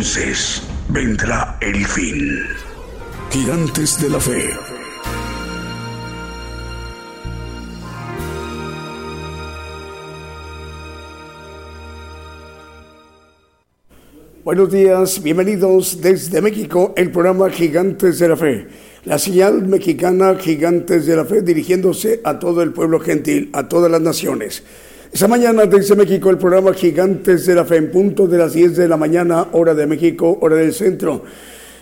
Entonces vendrá el fin. Gigantes de la fe. Buenos días, bienvenidos desde México, el programa Gigantes de la Fe. La señal mexicana Gigantes de la Fe dirigiéndose a todo el pueblo gentil, a todas las naciones. Esta mañana desde México el programa Gigantes de la Fe en punto de las 10 de la mañana, hora de México, hora del centro.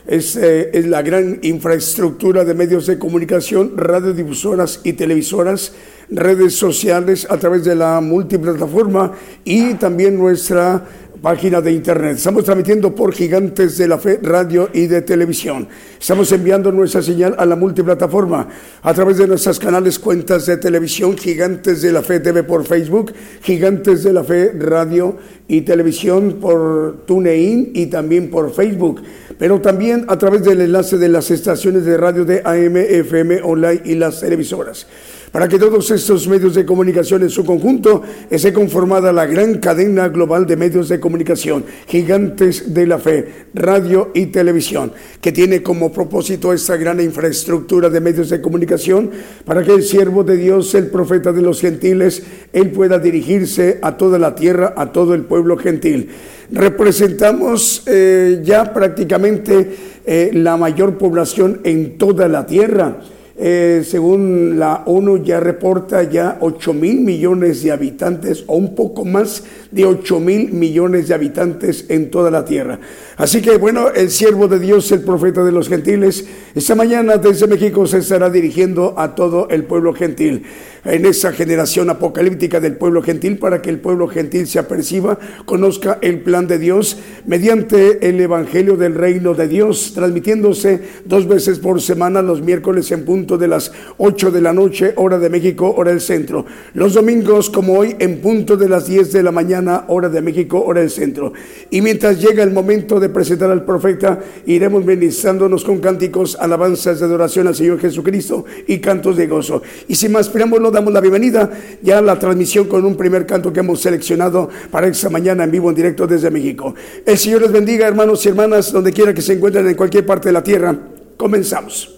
Es, eh, es, la gran infraestructura de medios de comunicación, radiodifusoras y televisoras, redes sociales a través de la multiplataforma y también nuestra página de internet. Estamos transmitiendo por Gigantes de la Fe, radio y de televisión. Estamos enviando nuestra señal a la multiplataforma a través de nuestras canales, cuentas de televisión, Gigantes de la Fe TV por Facebook, Gigantes de la Fe, radio y televisión por TuneIn y también por Facebook. Pero también a través del enlace de las estaciones de radio de AM, FM, online y las televisoras para que todos estos medios de comunicación en su conjunto esté conformada la gran cadena global de medios de comunicación, gigantes de la fe, radio y televisión, que tiene como propósito esta gran infraestructura de medios de comunicación para que el siervo de Dios, el profeta de los gentiles, él pueda dirigirse a toda la tierra, a todo el pueblo gentil. Representamos eh, ya prácticamente eh, la mayor población en toda la tierra. Eh, según la ONU ya reporta ya 8 mil millones de habitantes o un poco más de 8 mil millones de habitantes en toda la tierra. Así que bueno, el siervo de Dios, el profeta de los gentiles, esta mañana desde México se estará dirigiendo a todo el pueblo gentil en esa generación apocalíptica del pueblo gentil para que el pueblo gentil se aperciba, conozca el plan de Dios mediante el Evangelio del Reino de Dios, transmitiéndose dos veces por semana los miércoles en punto de las 8 de la noche, hora de México, hora del centro. Los domingos, como hoy, en punto de las 10 de la mañana, hora de México, hora del centro. Y mientras llega el momento de presentar al profeta, iremos ministrándonos con cánticos, alabanzas de adoración al Señor Jesucristo y cantos de gozo. Y sin más preámbulo, damos la bienvenida ya a la transmisión con un primer canto que hemos seleccionado para esta mañana en vivo, en directo desde México. El Señor les bendiga, hermanos y hermanas, donde quiera que se encuentren en cualquier parte de la tierra. Comenzamos.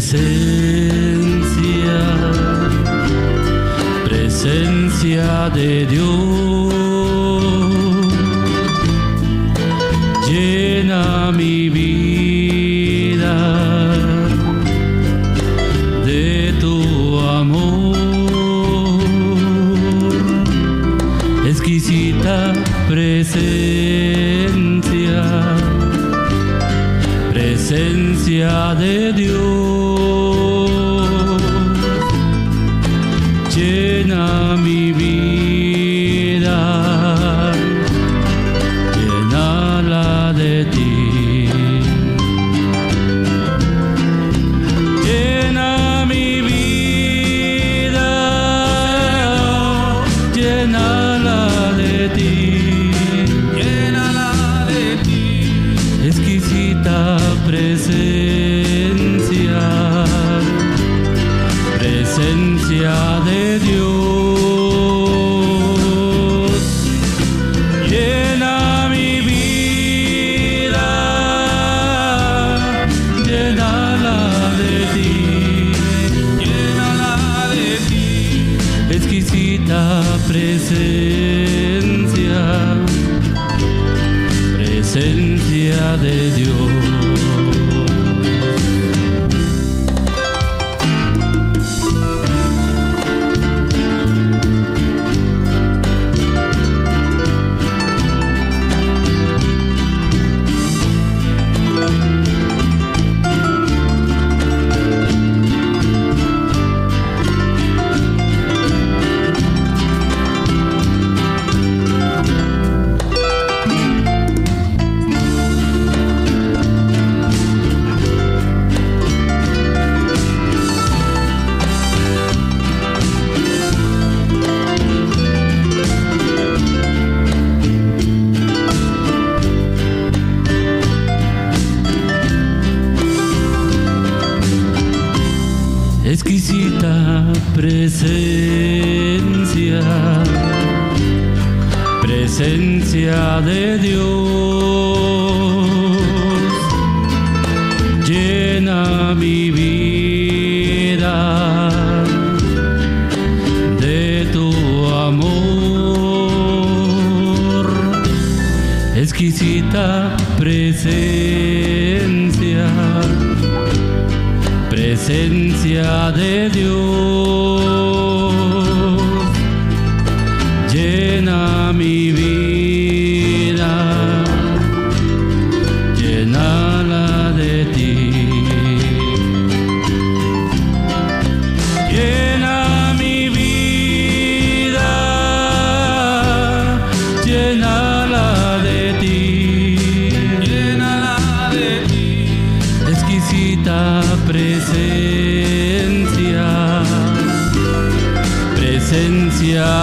Presencia, presencia de Dios,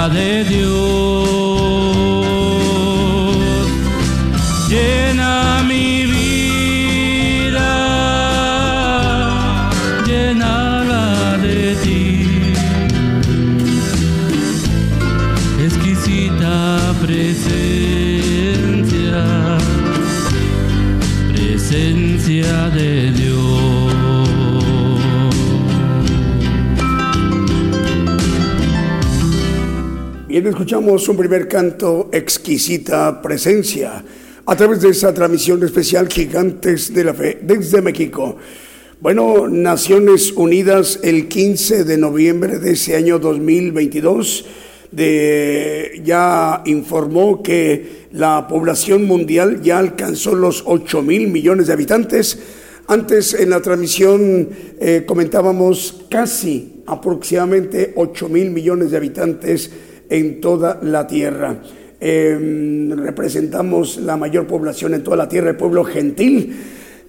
de Dios. Escuchamos un primer canto, exquisita presencia, a través de esa transmisión especial Gigantes de la Fe desde México. Bueno, Naciones Unidas el 15 de noviembre de ese año 2022 de, ya informó que la población mundial ya alcanzó los 8 mil millones de habitantes. Antes en la transmisión eh, comentábamos casi aproximadamente 8 mil millones de habitantes en toda la tierra. Em, representamos la mayor población en toda la tierra, el pueblo gentil,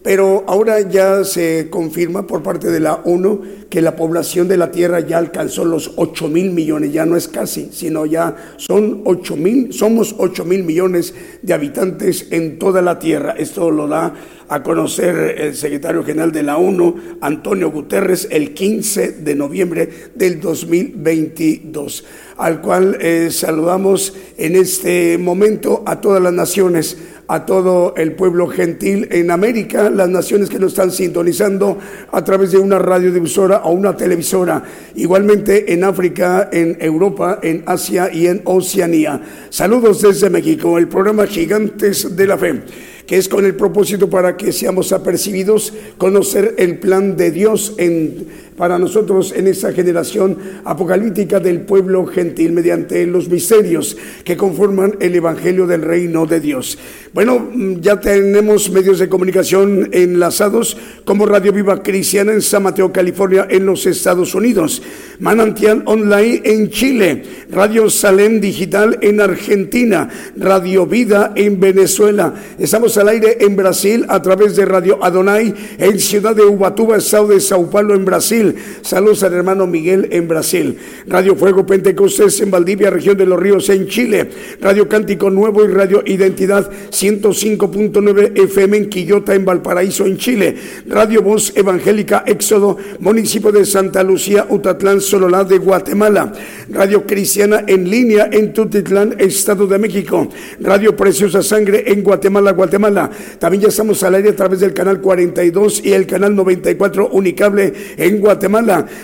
pero ahora ya se confirma por parte de la ONU que la población de la Tierra ya alcanzó los 8 mil millones, ya no es casi, sino ya son 8 mil, somos 8 mil millones de habitantes en toda la Tierra. Esto lo da a conocer el secretario general de la ONU, Antonio Guterres, el 15 de noviembre del 2022, al cual eh, saludamos en este momento a todas las naciones a todo el pueblo gentil en América, las naciones que nos están sintonizando a través de una radiodifusora o una televisora, igualmente en África, en Europa, en Asia y en Oceanía. Saludos desde México, el programa Gigantes de la Fe que es con el propósito para que seamos apercibidos, conocer el plan de Dios en, para nosotros en esa generación apocalíptica del pueblo gentil mediante los misterios que conforman el Evangelio del Reino de Dios. Bueno, ya tenemos medios de comunicación enlazados como Radio Viva Cristiana en San Mateo, California, en los Estados Unidos, Manantial Online en Chile, Radio Salem Digital en Argentina, Radio Vida en Venezuela. Estamos al aire en Brasil a través de Radio Adonai en Ciudad de Ubatuba, Estado de Sao Paulo, en Brasil Saludos al hermano Miguel en Brasil. Radio Fuego Pentecostés en Valdivia, región de los Ríos en Chile. Radio Cántico Nuevo y Radio Identidad 105.9 FM en Quillota en Valparaíso en Chile. Radio Voz Evangélica Éxodo, municipio de Santa Lucía, Utatlán, Sololá de Guatemala. Radio Cristiana en línea en Tutitlán, Estado de México. Radio Preciosa Sangre en Guatemala, Guatemala. También ya estamos al aire a través del canal 42 y el canal 94 Unicable en Guatemala.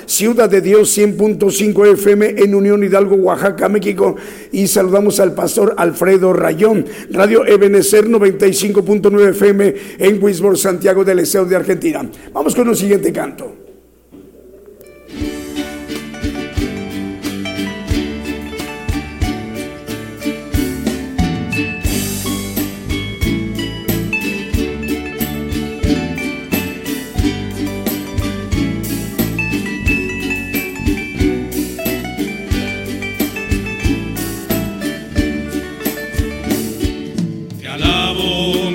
Ciudad de Dios 100.5 FM en Unión Hidalgo, Oaxaca, México. Y saludamos al pastor Alfredo Rayón. Radio Ebenecer 95.9 FM en Wisborne, Santiago del Estado de Argentina. Vamos con el siguiente canto.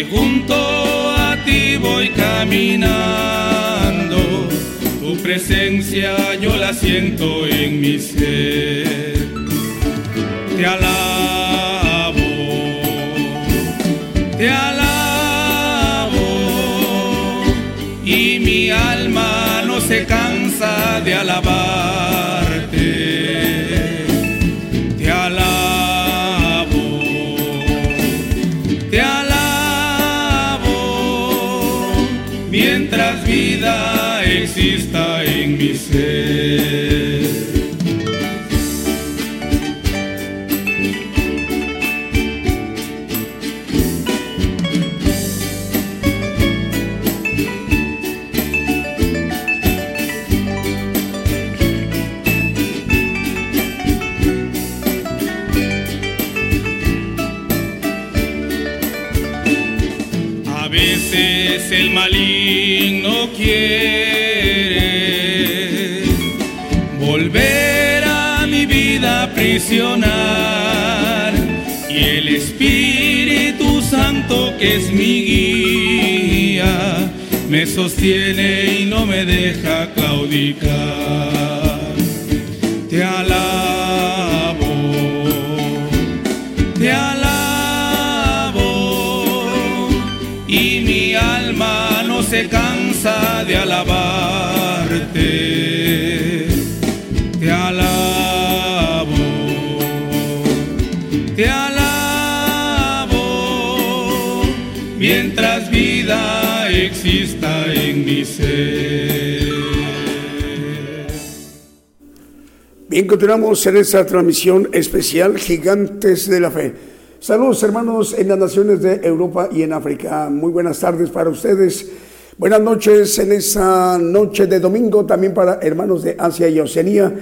junto a ti voy caminando, tu presencia yo la siento en mi ser. Te alabo, te alabo, y mi alma no se cansa de alabarte. En y el Espíritu Santo que es mi guía me sostiene y no me deja claudicar. Te alabo, te alabo y mi alma no se cansa de alabarte. Exista en mi ser. Bien, continuamos en esta transmisión especial Gigantes de la Fe. Saludos hermanos en las naciones de Europa y en África. Muy buenas tardes para ustedes. Buenas noches en esa noche de domingo también para hermanos de Asia y Oceanía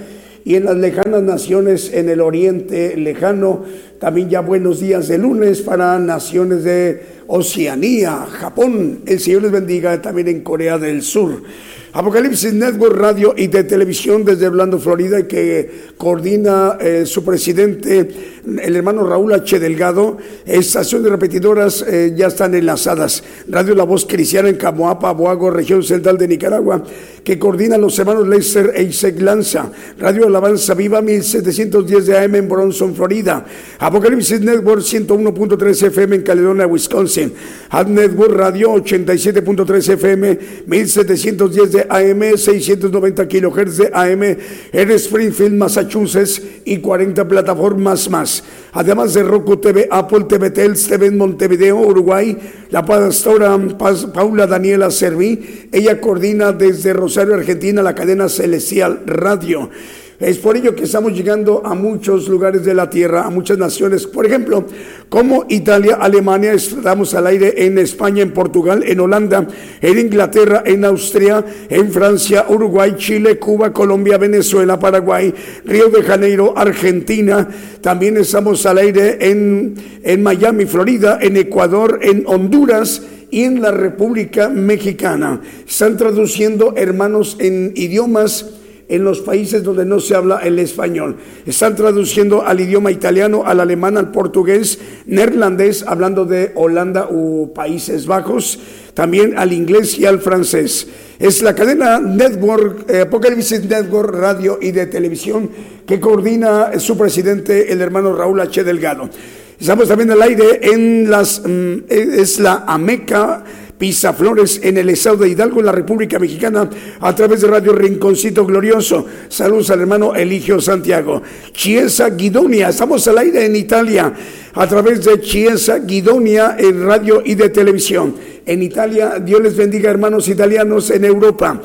y en las lejanas naciones en el oriente lejano. También ya buenos días de lunes para naciones de Oceanía, Japón. El Señor les bendiga también en Corea del Sur. Apocalipsis Network Radio y de televisión desde Orlando, Florida, que coordina eh, su presidente, el hermano Raúl H. Delgado. Estaciones repetidoras eh, ya están enlazadas. Radio La Voz Cristiana en Camoapa, Boago, región central de Nicaragua, que coordina los hermanos Lester e Isaac Lanza. Radio Alabanza Viva 1710 de AM en Bronson, Florida. Apocalipsis Network 101.3 FM en Caledonia, Wisconsin. Ad Network Radio 87.3 FM 1710 de AM, 690 kilohertz de AM en Springfield, Massachusetts y 40 plataformas más. Además de Roku TV, Apple TV, Tels TV en Montevideo, Uruguay, la pastora Paula Daniela Serví, ella coordina desde Rosario, Argentina, la cadena Celestial Radio. Es por ello que estamos llegando a muchos lugares de la tierra, a muchas naciones. Por ejemplo, como Italia, Alemania, estamos al aire en España, en Portugal, en Holanda, en Inglaterra, en Austria, en Francia, Uruguay, Chile, Cuba, Colombia, Venezuela, Paraguay, Río de Janeiro, Argentina. También estamos al aire en, en Miami, Florida, en Ecuador, en Honduras y en la República Mexicana. Están traduciendo hermanos en idiomas en los países donde no se habla el español. Están traduciendo al idioma italiano, al alemán, al portugués, neerlandés, hablando de Holanda u Países Bajos, también al inglés y al francés. Es la cadena Network, eh, Apocalipsis Network Radio y de televisión que coordina su presidente, el hermano Raúl H. Delgado. Estamos también al aire en las, mm, es la Ameca Flores en el estado de Hidalgo, en la República Mexicana, a través de Radio Rinconcito Glorioso. Saludos al hermano Eligio Santiago. Chiesa Guidonia, estamos al aire en Italia, a través de Chiesa Guidonia en radio y de televisión. En Italia, Dios les bendiga hermanos italianos en Europa.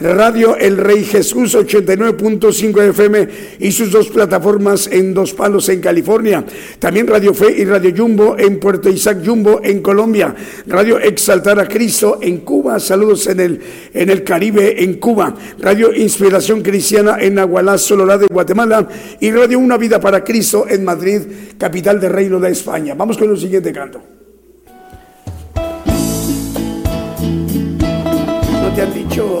Radio El Rey Jesús 89.5 FM y sus dos plataformas en Dos Palos en California. También Radio Fe y Radio Jumbo en Puerto Isaac Jumbo en Colombia. Radio Exaltar a Cristo en Cuba. Saludos en el, en el Caribe en Cuba. Radio Inspiración Cristiana en Agualá, Sololá de Guatemala. Y Radio Una Vida para Cristo en Madrid, capital del Reino de España. Vamos con el siguiente canto. No te han dicho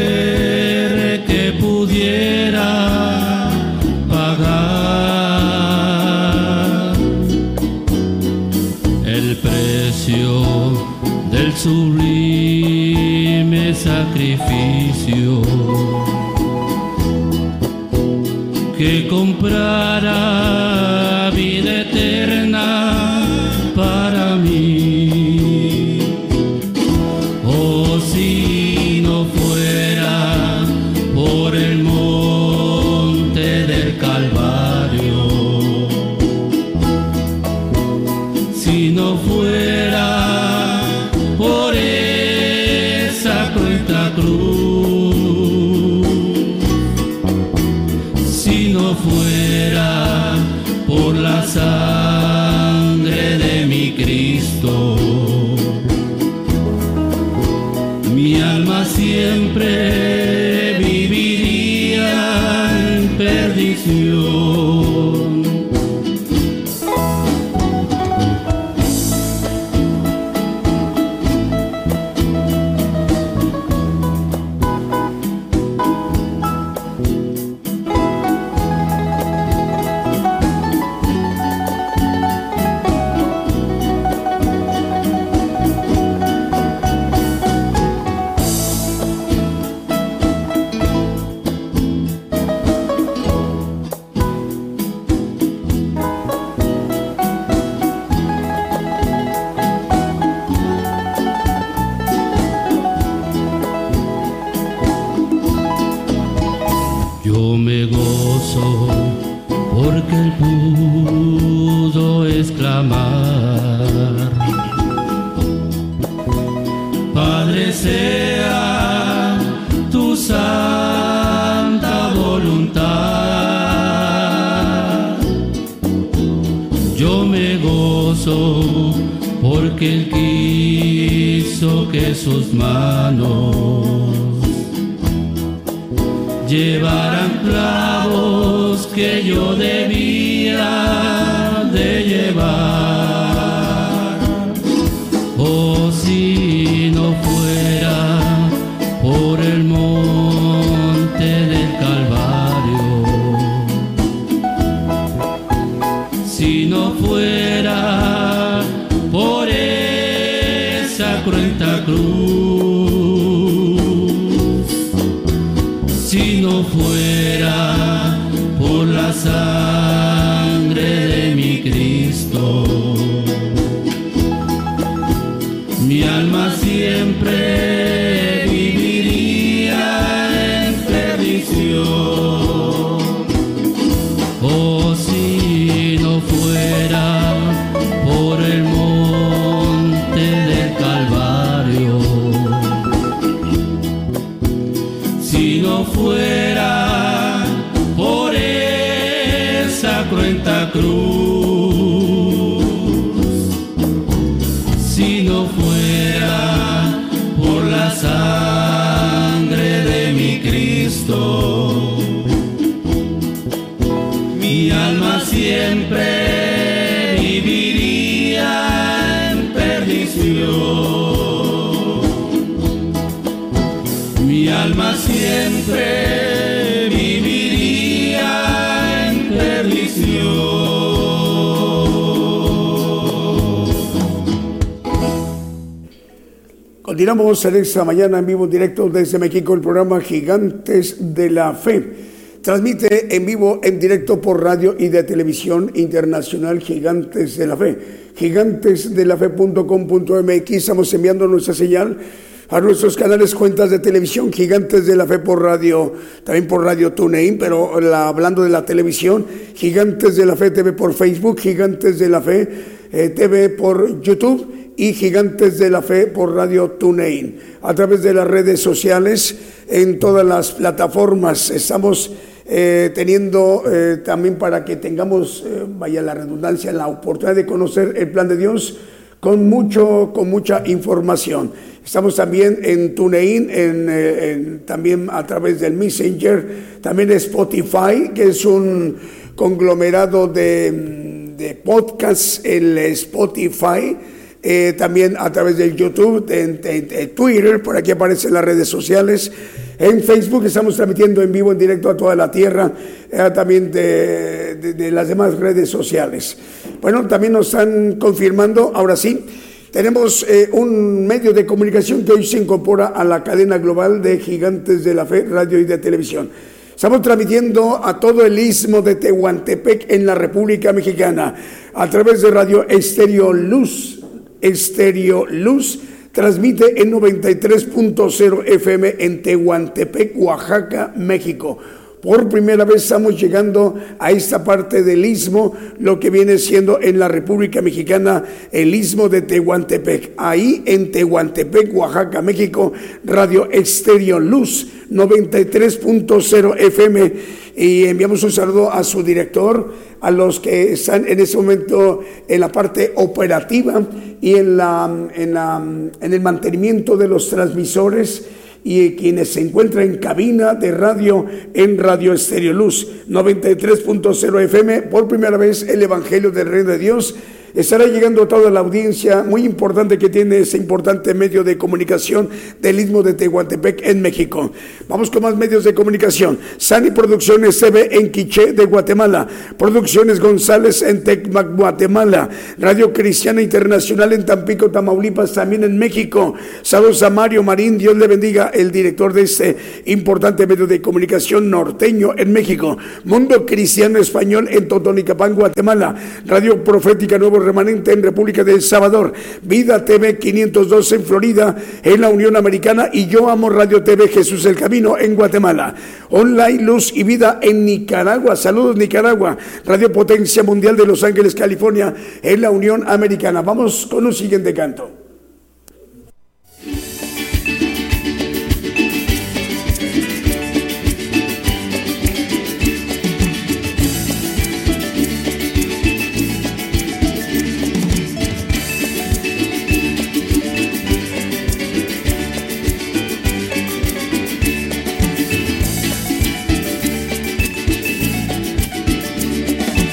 comprara 11 de esta mañana en vivo directo desde México el programa Gigantes de la Fe. Transmite en vivo, en directo por radio y de televisión internacional Gigantes de la Fe. Gigantesdelafe.com.mx. Estamos enviando nuestra señal a nuestros canales cuentas de televisión Gigantes de la Fe por radio, también por radio TuneIn, pero la, hablando de la televisión, Gigantes de la Fe TV por Facebook, Gigantes de la Fe eh, TV por YouTube y Gigantes de la Fe por Radio TuneIn. A través de las redes sociales, en todas las plataformas, estamos eh, teniendo eh, también para que tengamos, eh, vaya la redundancia, la oportunidad de conocer el plan de Dios con mucho, con mucha información. Estamos también en TuneIn, en, también a través del Messenger, también Spotify, que es un conglomerado de, mm, de podcasts, el Spotify, eh, también a través del YouTube, en, Twitter, por aquí aparecen las redes sociales. En Facebook estamos transmitiendo en vivo, en directo a toda la tierra, eh, también de, de- de las demás redes sociales. Bueno, también nos están confirmando, ahora sí, tenemos eh, un medio de comunicación que hoy se incorpora a la cadena global de Gigantes de la Fe, radio y de televisión. Estamos transmitiendo a todo el istmo de Tehuantepec en la República Mexicana a través de Radio Estéreo Luz. Estéreo Luz transmite en 93.0 FM en Tehuantepec, Oaxaca, México. Por primera vez estamos llegando a esta parte del istmo, lo que viene siendo en la República Mexicana el istmo de Tehuantepec. Ahí en Tehuantepec, Oaxaca, México, Radio Estéreo Luz 93.0 FM. Y enviamos un saludo a su director, a los que están en este momento en la parte operativa y en, la, en, la, en el mantenimiento de los transmisores y quienes se encuentran en cabina de radio en Radio Estéreo Luz 93.0 FM. Por primera vez el Evangelio del Reino de Dios estará llegando a toda la audiencia muy importante que tiene ese importante medio de comunicación del Istmo de Tehuantepec en México. Vamos con más medios de comunicación. Sani Producciones CB en Quiché de Guatemala. Producciones González en Tecmac, Guatemala. Radio Cristiana Internacional en Tampico, Tamaulipas, también en México. Saludos a Mario Marín, Dios le bendiga, el director de este importante medio de comunicación norteño en México. Mundo Cristiano Español en Totonicapán, Guatemala. Radio Profética Nuevo Remanente en República de El Salvador. Vida TV 512 en Florida, en la Unión Americana. Y Yo Amo Radio TV Jesús el Camino en Guatemala. Online Luz y Vida en Nicaragua. Saludos Nicaragua. Radio Potencia Mundial de Los Ángeles, California, en la Unión Americana. Vamos con un siguiente canto.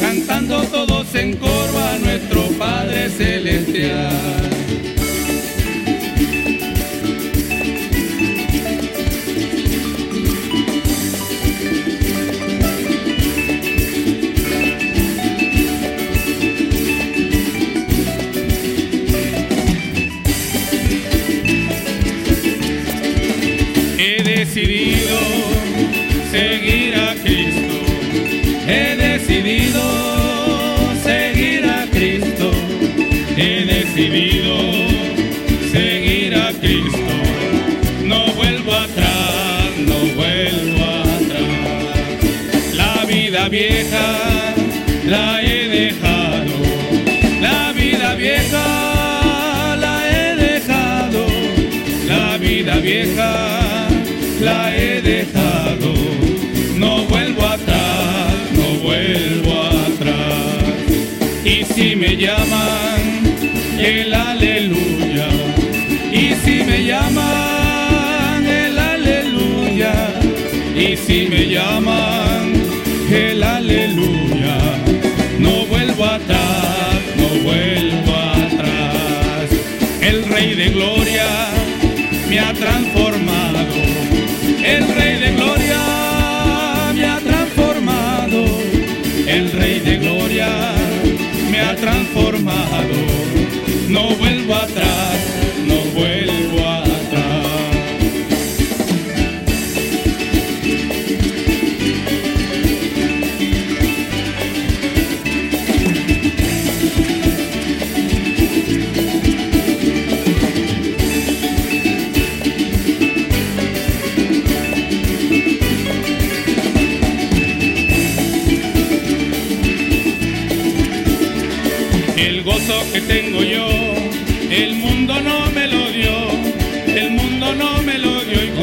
cantando todos en coro a nuestro Padre Celestial. La vieja la he dejado, no vuelvo atrás, no vuelvo atrás. Y si me llaman, el aleluya, y si me llaman, el aleluya, y si me llaman, el aleluya, no vuelvo atrás, no vuelvo atrás. El Rey de Gloria me ha transformado. El Rey de Gloria me ha transformado, el Rey de Gloria me ha transformado,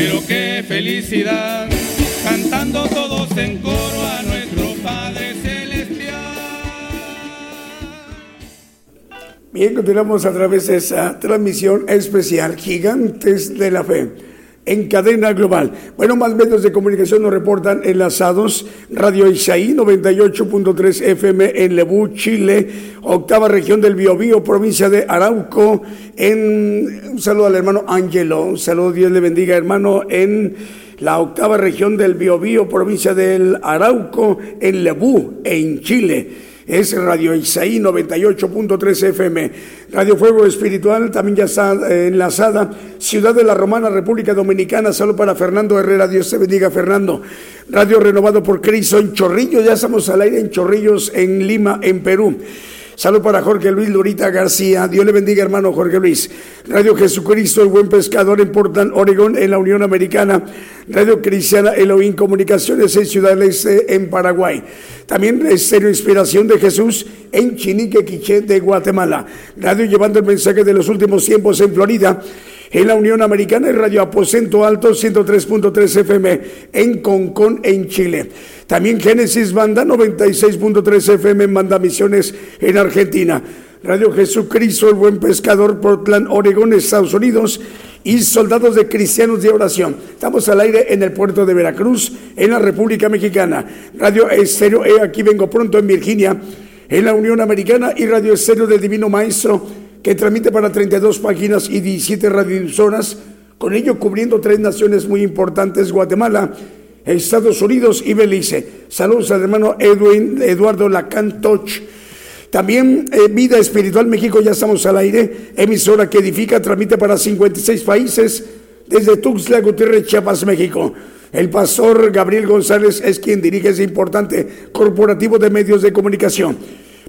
pero qué felicidad, cantando todos en coro a nuestro Padre Celestial. Bien, continuamos a través de esa transmisión especial, Gigantes de la Fe en cadena global. Bueno, más medios de comunicación nos reportan enlazados. Radio Isaí 98.3 FM en Lebú, Chile, octava región del Biobío, provincia de Arauco. En, un saludo al hermano Angelo, un saludo, Dios le bendiga, hermano, en la octava región del Biobío, provincia del Arauco, en Lebú, en Chile es Radio Isaí 98.3 FM. Radio Fuego Espiritual también ya está eh, enlazada. Ciudad de la Romana, República Dominicana. Solo para Fernando Herrera. Dios te bendiga, Fernando. Radio Renovado por Cristo en Chorrillos. Ya estamos al aire en Chorrillos, en Lima, en Perú. Salud para Jorge Luis Lurita García. Dios le bendiga, hermano Jorge Luis. Radio Jesucristo, el buen pescador en Portland, Oregón, en la Unión Americana. Radio Cristiana Elohim Comunicaciones en Ciudad del Este, en Paraguay. También Estéreo Inspiración de Jesús en Chinique, Quiché, de Guatemala. Radio llevando el mensaje de los últimos tiempos en Florida en la Unión Americana y Radio Aposento Alto 103.3 FM en Concón, en Chile. También Génesis Banda 96.3 FM en Banda Misiones en Argentina. Radio Jesucristo, el buen pescador, Portland, Oregón, Estados Unidos y Soldados de Cristianos de Oración. Estamos al aire en el puerto de Veracruz, en la República Mexicana. Radio Estéreo, aquí vengo pronto en Virginia, en la Unión Americana y Radio Estéreo del Divino Maestro que transmite para 32 páginas y 17 radioemisoras, con ello cubriendo tres naciones muy importantes, Guatemala, Estados Unidos y Belice. Saludos al hermano Edwin Eduardo Lacantoch. También eh, Vida Espiritual México, ya estamos al aire, emisora que edifica, transmite para 56 países desde Tuxtla Gutiérrez, Chiapas, México. El pastor Gabriel González es quien dirige ese importante corporativo de medios de comunicación.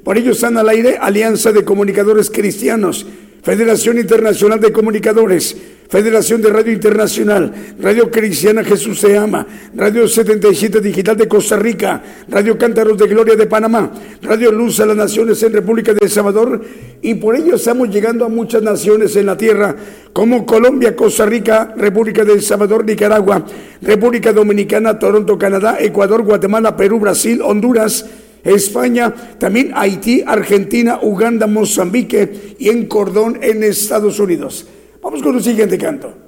Por ello están al aire Alianza de Comunicadores Cristianos, Federación Internacional de Comunicadores, Federación de Radio Internacional, Radio Cristiana Jesús se ama, Radio 77 Digital de Costa Rica, Radio Cántaros de Gloria de Panamá, Radio Luz a las Naciones en República de El Salvador. Y por ello estamos llegando a muchas naciones en la tierra como Colombia, Costa Rica, República de El Salvador, Nicaragua, República Dominicana, Toronto, Canadá, Ecuador, Guatemala, Perú, Brasil, Honduras, España, también Haití, Argentina, Uganda, Mozambique y en Cordón en Estados Unidos. Vamos con el siguiente canto.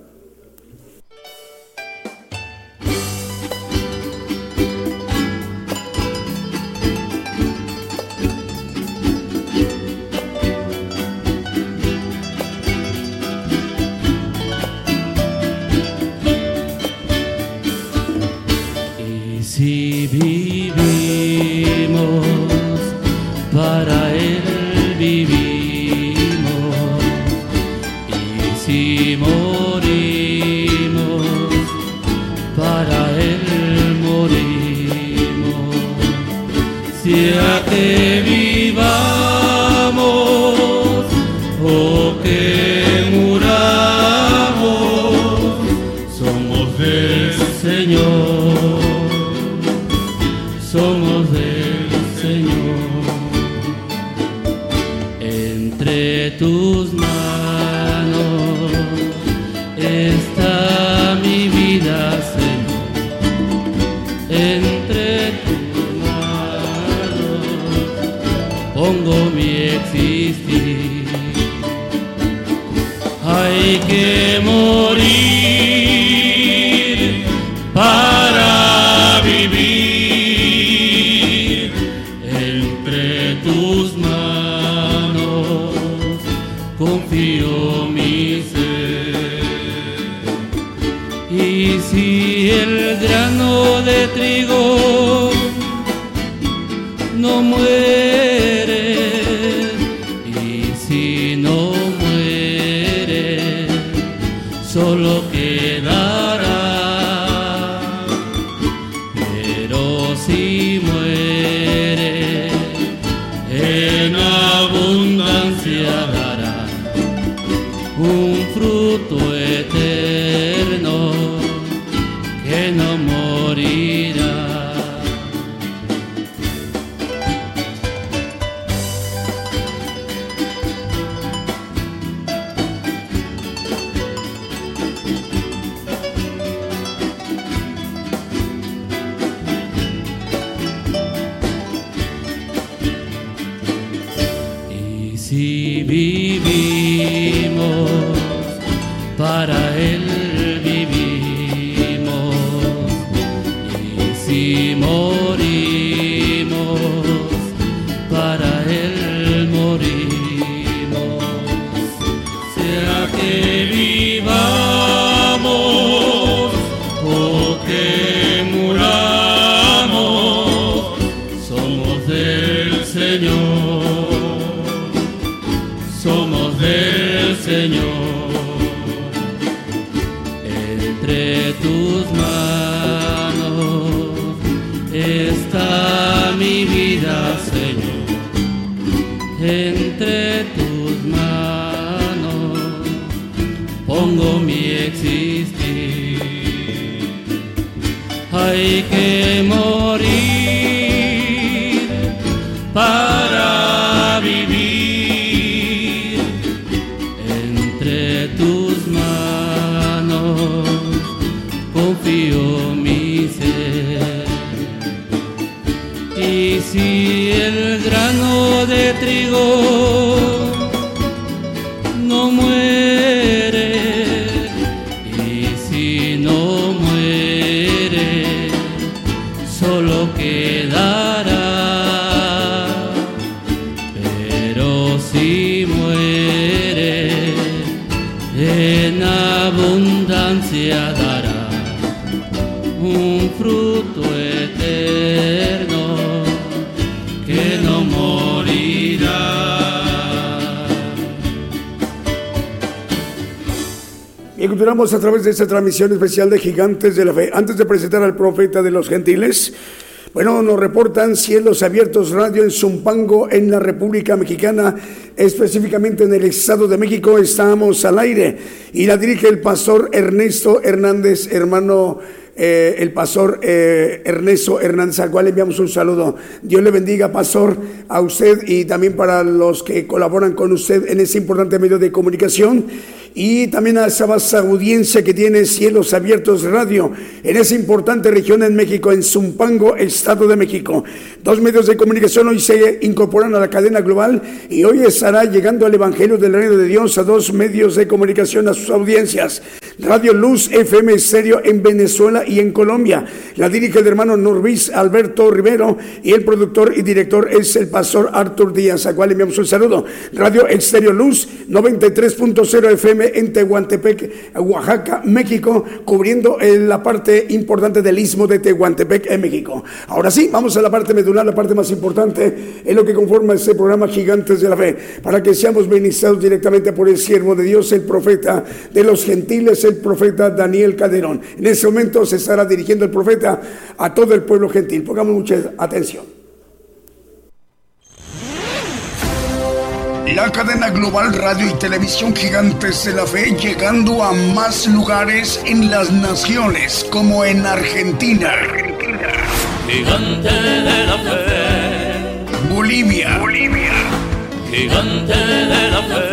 A través de esta transmisión especial de Gigantes de la Fe. Antes de presentar al profeta de los gentiles, bueno, nos reportan cielos abiertos radio en Zumpango, en la República Mexicana, específicamente en el Estado de México. Estamos al aire y la dirige el pastor Ernesto Hernández, hermano. eh, el pastor eh, Ernesto Hernández, al cual le enviamos un saludo. Dios le bendiga, pastor, a usted y también para los que colaboran con usted en ese importante medio de comunicación y también a esa vasta audiencia que tiene Cielos Abiertos Radio en esa importante región en México, en Zumpango, Estado de México. Dos medios de comunicación hoy se incorporan a la cadena global y hoy estará llegando el Evangelio del Reino de Dios a dos medios de comunicación a sus audiencias. Radio Luz FM Estéreo en Venezuela y en Colombia. La dirige el hermano Norvis Alberto Rivero y el productor y director es el pastor Artur Díaz, a cual le enviamos un saludo. Radio Estéreo Luz 93.0 FM en Tehuantepec, Oaxaca, México, cubriendo eh, la parte importante del istmo de Tehuantepec en México. Ahora sí, vamos a la parte medular, la parte más importante en lo que conforma este programa Gigantes de la Fe, para que seamos ministrados directamente por el siervo de Dios, el profeta de los gentiles, el profeta Daniel Calderón. En este momento se estará dirigiendo el profeta a todo el pueblo gentil. Pongamos mucha atención. La cadena global radio y televisión gigantes de la fe llegando a más lugares en las naciones como en Argentina, Gigante de la fe, Bolivia, Bolivia, gigante de la fe,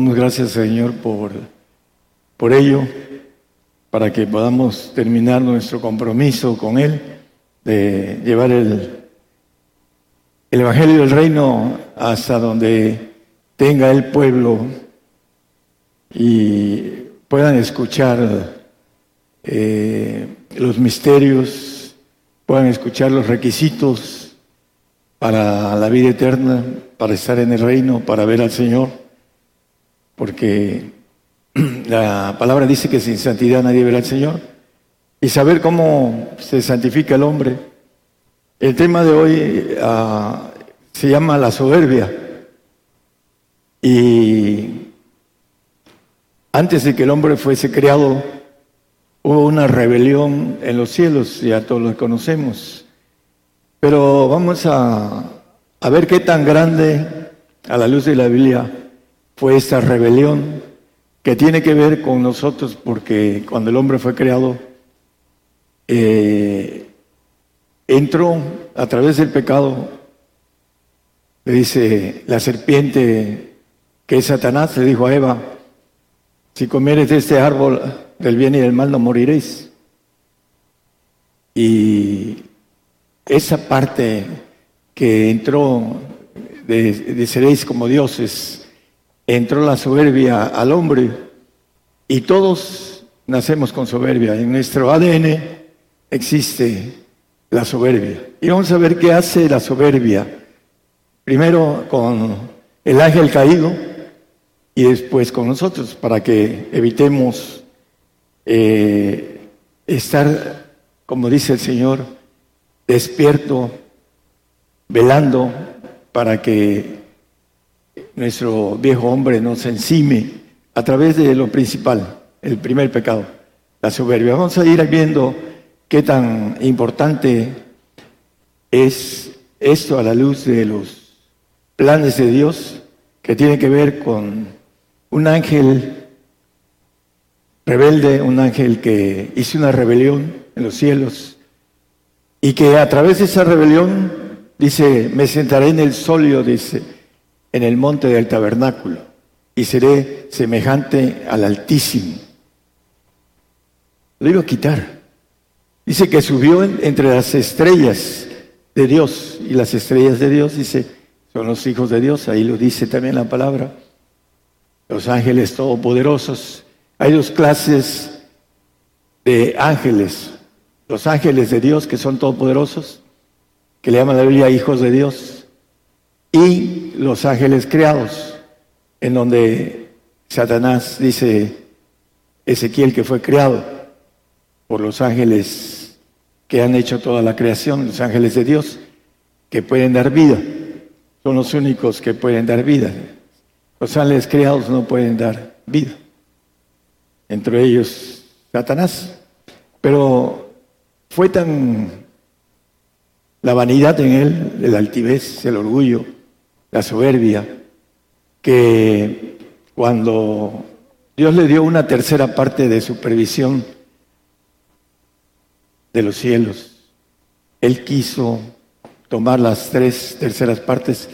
Damos gracias, Señor, por, por ello, para que podamos terminar nuestro compromiso con Él de llevar el, el Evangelio del Reino hasta donde tenga el pueblo y puedan escuchar eh, los misterios, puedan escuchar los requisitos para la vida eterna, para estar en el reino, para ver al Señor porque la palabra dice que sin santidad nadie verá al Señor, y saber cómo se santifica el hombre. El tema de hoy ah, se llama la soberbia, y antes de que el hombre fuese creado, hubo una rebelión en los cielos, ya todos lo conocemos, pero vamos a, a ver qué tan grande, a la luz de la Biblia, fue esta rebelión que tiene que ver con nosotros porque cuando el hombre fue creado, eh, entró a través del pecado, le dice la serpiente que es Satanás, le dijo a Eva, si comieres de este árbol del bien y del mal no moriréis. Y esa parte que entró de, de seréis como dioses, entró la soberbia al hombre y todos nacemos con soberbia. En nuestro ADN existe la soberbia. Y vamos a ver qué hace la soberbia. Primero con el ángel caído y después con nosotros, para que evitemos eh, estar, como dice el Señor, despierto, velando, para que nuestro viejo hombre nos encime a través de lo principal, el primer pecado, la soberbia. Vamos a ir viendo qué tan importante es esto a la luz de los planes de Dios que tiene que ver con un ángel rebelde, un ángel que hizo una rebelión en los cielos y que a través de esa rebelión dice, me sentaré en el solio, dice, en el monte del tabernáculo y seré semejante al Altísimo. Lo iba a quitar. Dice que subió entre las estrellas de Dios y las estrellas de Dios, dice, son los hijos de Dios, ahí lo dice también la palabra, los ángeles todopoderosos. Hay dos clases de ángeles, los ángeles de Dios que son todopoderosos, que le llaman la Biblia hijos de Dios, y los ángeles creados, en donde Satanás dice Ezequiel que fue creado por los ángeles que han hecho toda la creación, los ángeles de Dios, que pueden dar vida. Son los únicos que pueden dar vida. Los ángeles creados no pueden dar vida. Entre ellos Satanás. Pero fue tan la vanidad en él, el altivez, el orgullo, la soberbia, que cuando Dios le dio una tercera parte de supervisión, de los cielos. Él quiso tomar las tres terceras partes,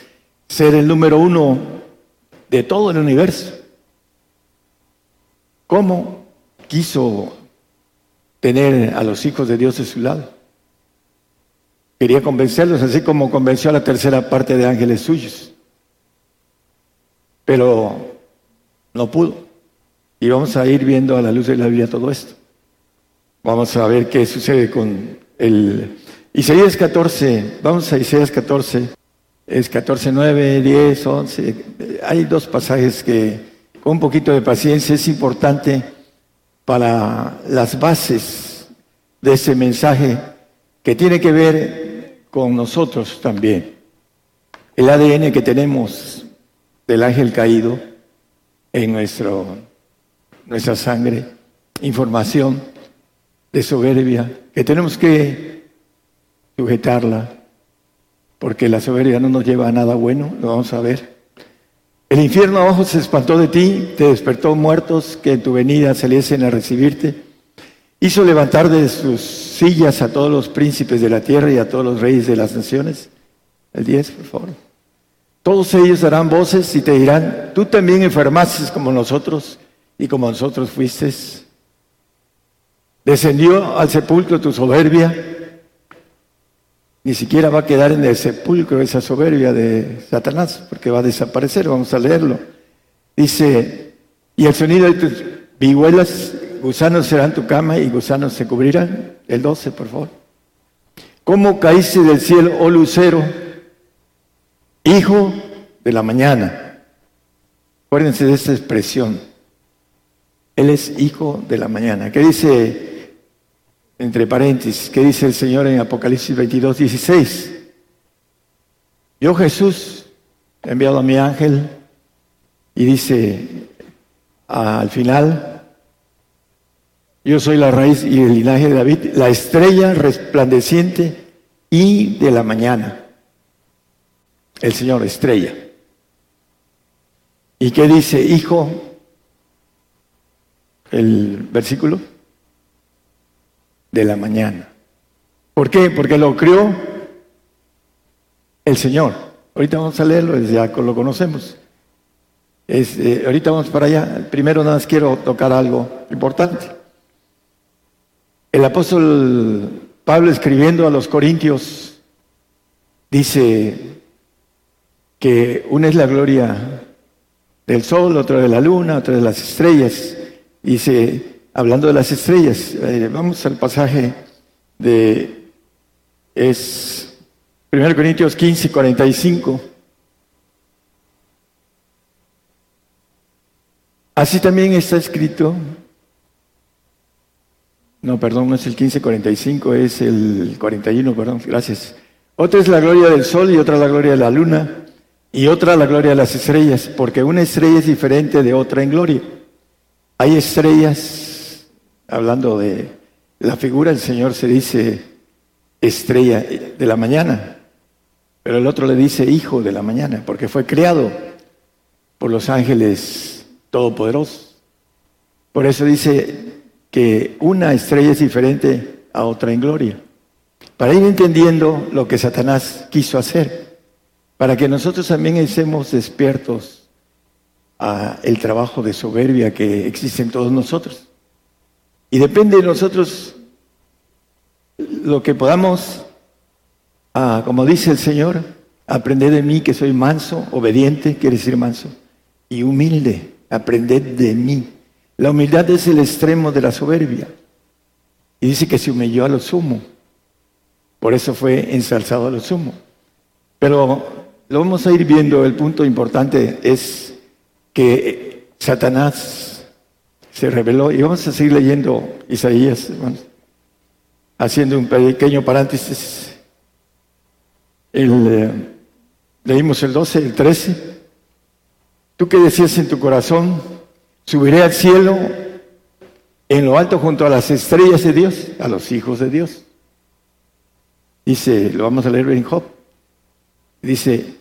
ser el número uno de todo el universo. ¿Cómo quiso tener a los hijos de Dios de su lado? Quería convencerlos, así como convenció a la tercera parte de ángeles suyos. Pero no pudo. Y vamos a ir viendo a la luz de la Biblia todo esto. Vamos a ver qué sucede con el Isaías 14. Vamos a Isaías 14. Es 14, 9, 10, 11. Hay dos pasajes que con un poquito de paciencia es importante para las bases de ese mensaje que tiene que ver con nosotros también. El ADN que tenemos del ángel caído en nuestro, nuestra sangre, información de soberbia, que tenemos que sujetarla, porque la soberbia no nos lleva a nada bueno, lo vamos a ver. El infierno abajo se espantó de ti, te despertó muertos que en tu venida saliesen a recibirte. Hizo levantar de sus sillas a todos los príncipes de la tierra y a todos los reyes de las naciones. El 10, por favor. Todos ellos darán voces y te dirán, tú también enfermaste como nosotros y como nosotros fuiste Descendió al sepulcro tu soberbia. Ni siquiera va a quedar en el sepulcro esa soberbia de Satanás, porque va a desaparecer. Vamos a leerlo. Dice, y el sonido de tus vihuelas, gusanos serán tu cama y gusanos se cubrirán. El 12, por favor. ¿Cómo caíste del cielo, oh lucero, hijo de la mañana? Acuérdense de esta expresión. Él es hijo de la mañana. ¿Qué dice entre paréntesis, ¿qué dice el Señor en Apocalipsis 22, 16? Yo Jesús he enviado a mi ángel y dice al final, yo soy la raíz y el linaje de David, la estrella resplandeciente y de la mañana. El Señor estrella. ¿Y qué dice, hijo? El versículo de la mañana. ¿Por qué? Porque lo crió el Señor. Ahorita vamos a leerlo, ya lo conocemos. Es, eh, ahorita vamos para allá. Primero nada más quiero tocar algo importante. El apóstol Pablo escribiendo a los Corintios dice que una es la gloria del sol, otra de la luna, otra de las estrellas. Dice, hablando de las estrellas, eh, vamos al pasaje de, es 1 Corintios 15, 45. Así también está escrito, no, perdón, no es el 1545, es el 41, perdón, gracias. Otra es la gloria del sol y otra la gloria de la luna y otra la gloria de las estrellas, porque una estrella es diferente de otra en gloria. Hay estrellas, hablando de la figura del Señor se dice estrella de la mañana, pero el otro le dice hijo de la mañana, porque fue creado por los ángeles todopoderoso. Por eso dice que una estrella es diferente a otra en gloria. Para ir entendiendo lo que Satanás quiso hacer, para que nosotros también estemos despiertos a el trabajo de soberbia que existe en todos nosotros. Y depende de nosotros lo que podamos, como dice el Señor, aprender de mí que soy manso, obediente, quiere decir manso, y humilde aprended de mí. La humildad es el extremo de la soberbia. Y dice que se humilló a lo sumo. Por eso fue ensalzado a lo sumo. Pero lo vamos a ir viendo. El punto importante es que Satanás se reveló. Y vamos a seguir leyendo Isaías, haciendo un pequeño paréntesis. Eh, leímos el 12, el 13. Tú que decías en tu corazón, subiré al cielo en lo alto junto a las estrellas de Dios, a los hijos de Dios. Dice, lo vamos a leer en Job. Dice,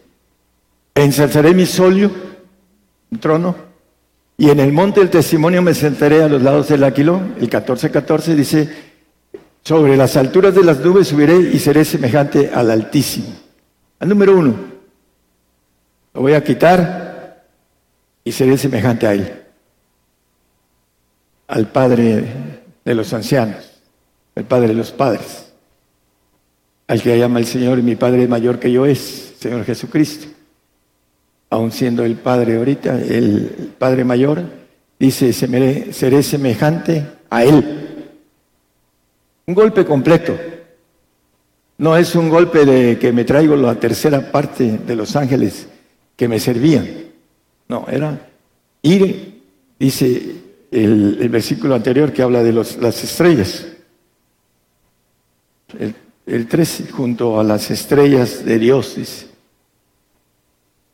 ensalzaré mi solio, un trono, y en el monte del testimonio me sentaré a los lados del aquilón. El 14-14 dice, sobre las alturas de las nubes subiré y seré semejante al Altísimo. Al número uno, lo voy a quitar y seré semejante a Él, al Padre de los ancianos, el Padre de los padres, al que llama el Señor, y mi Padre mayor que yo es, Señor Jesucristo. Aun siendo el Padre ahorita, el Padre mayor, dice, seré semejante a Él. Un golpe completo. No es un golpe de que me traigo la tercera parte de los ángeles que me servían. No, era ir, dice el, versículo anterior que habla de las estrellas. El, el 13, junto a las estrellas de Dios, dice.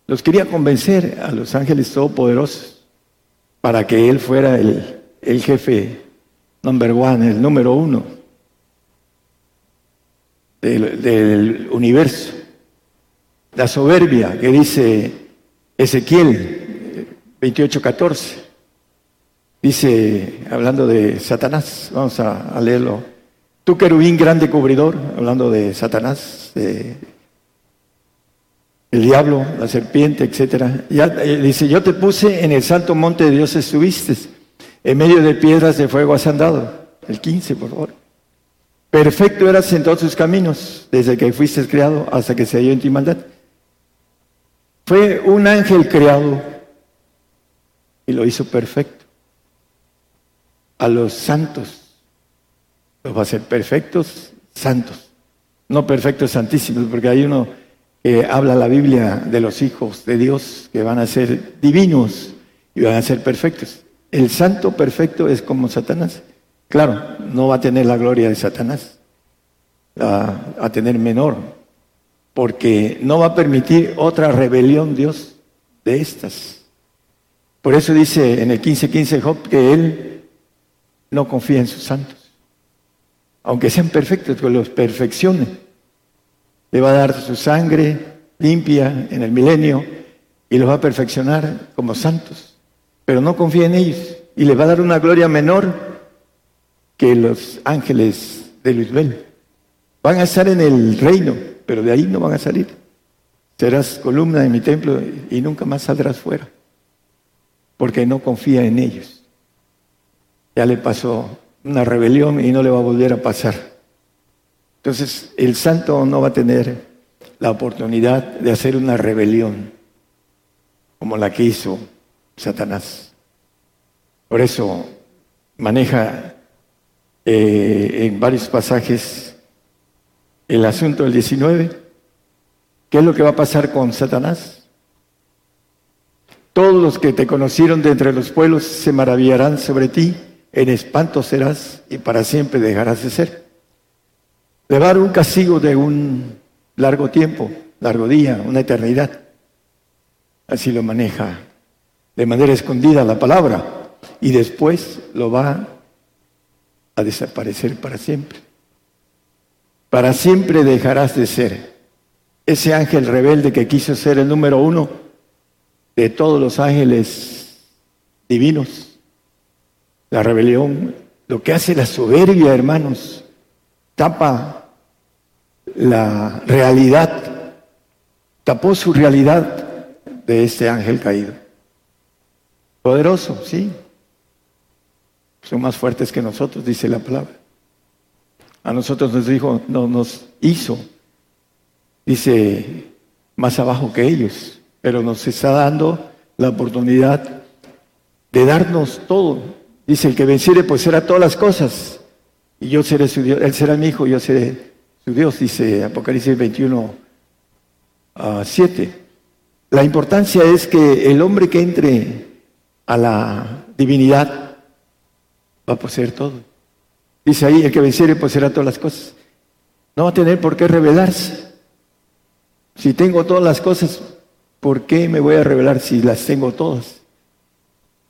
Los quería convencer a los ángeles todopoderosos para que Él fuera el, el jefe number one, el número uno del, universo. La soberbia que dice Ezequiel 28.14. Dice, hablando de Satanás, vamos a, leerlo. Tú querubín grande cubridor, hablando de Satanás, de el diablo, la serpiente, etcétera. Ya, eh, dice, yo te puse en el santo monte de Dios estuviste, en medio de piedras de fuego has andado. El 15, por favor. Perfecto eras en todos tus caminos, desde que fuiste creado hasta que se halló en tu maldad. Fue un ángel creado y lo hizo perfecto. A los santos los va a hacer perfectos, santos. No perfectos, santísimos, porque hay uno que habla la Biblia de los hijos de Dios que van a ser divinos y van a ser perfectos. El santo perfecto es como Satanás. Claro, no va a tener la gloria de Satanás, a tener menor, porque no va a permitir otra rebelión Dios de estas. Por eso dice en el 15:15 Job que él no confía en sus santos. Aunque sean perfectos, que los perfeccione. Le va a dar su sangre limpia en el milenio y los va a perfeccionar como santos. Pero no confía en ellos y le va a dar una gloria menor que los ángeles de Luisbel. Van a estar en el reino, pero de ahí no van a salir. Serás columna de mi templo y nunca más saldrás fuera, porque no confía en ellos. Ya le pasó una rebelión y no le va a volver a pasar. Entonces, el santo no va a tener la oportunidad de hacer una rebelión como la que hizo Satanás. Por eso maneja eh, en varios pasajes el asunto del 19. ¿Qué es lo que va a pasar con Satanás? Todos los que te conocieron de entre los pueblos se maravillarán sobre ti, en espanto serás y para siempre dejarás de ser. Le va a dar un castigo de un largo tiempo, largo día, una eternidad. Así lo maneja de manera escondida la palabra y después lo va a desaparecer para siempre. Para siempre dejarás de ser ese ángel rebelde que quiso ser el número uno de todos los ángeles divinos. La rebelión, lo que hace la soberbia, hermanos, tapa la realidad, tapó su realidad de este ángel caído. Poderoso, sí. Son más fuertes que nosotros, dice la palabra. A nosotros nos dijo, no, nos hizo, dice, más abajo que ellos, pero nos está dando la oportunidad de darnos todo. Dice, el que venciere, pues será todas las cosas. Y yo seré su Dios, él será mi hijo, yo seré su Dios, dice Apocalipsis 21, 7. La importancia es que el hombre que entre a la divinidad va a poseer todo. Dice ahí, el que venciere poseerá todas las cosas. No va a tener por qué revelarse. Si tengo todas las cosas, ¿por qué me voy a revelar si las tengo todas?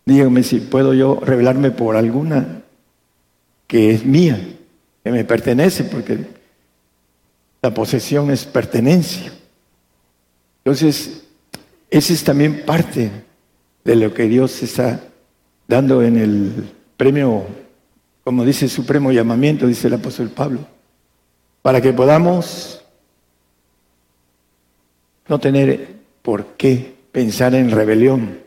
Díganme si puedo yo revelarme por alguna que es mía, que me pertenece, porque la posesión es pertenencia. Entonces, esa es también parte de lo que Dios está dando en el premio, como dice supremo llamamiento, dice el apóstol Pablo, para que podamos no tener por qué pensar en rebelión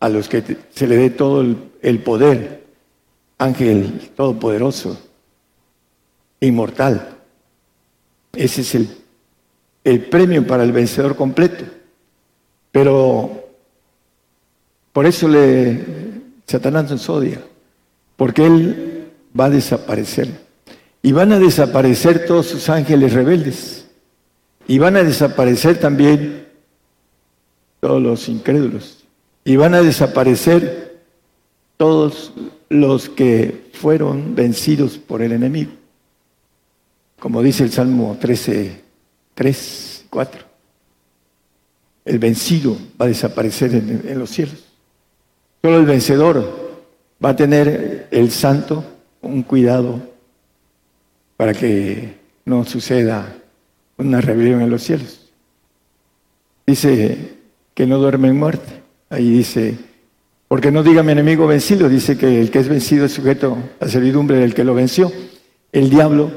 a los que se le dé todo el, poder, ángel todopoderoso, inmortal. Ese es el, premio para el vencedor completo. Pero por eso le, Satanás nos odia, porque él va a desaparecer. Y van a desaparecer todos sus ángeles rebeldes. Y van a desaparecer también todos los incrédulos. Y van a desaparecer todos los que fueron vencidos por el enemigo. Como dice el Salmo 13, 3, 4. El vencido va a desaparecer en los cielos. Solo el vencedor va a tener el santo un cuidado para que no suceda una rebelión en los cielos. Dice que no duerme en muerte. Ahí dice, porque no diga mi enemigo vencido, dice que el que es vencido es sujeto a servidumbre del que lo venció. El diablo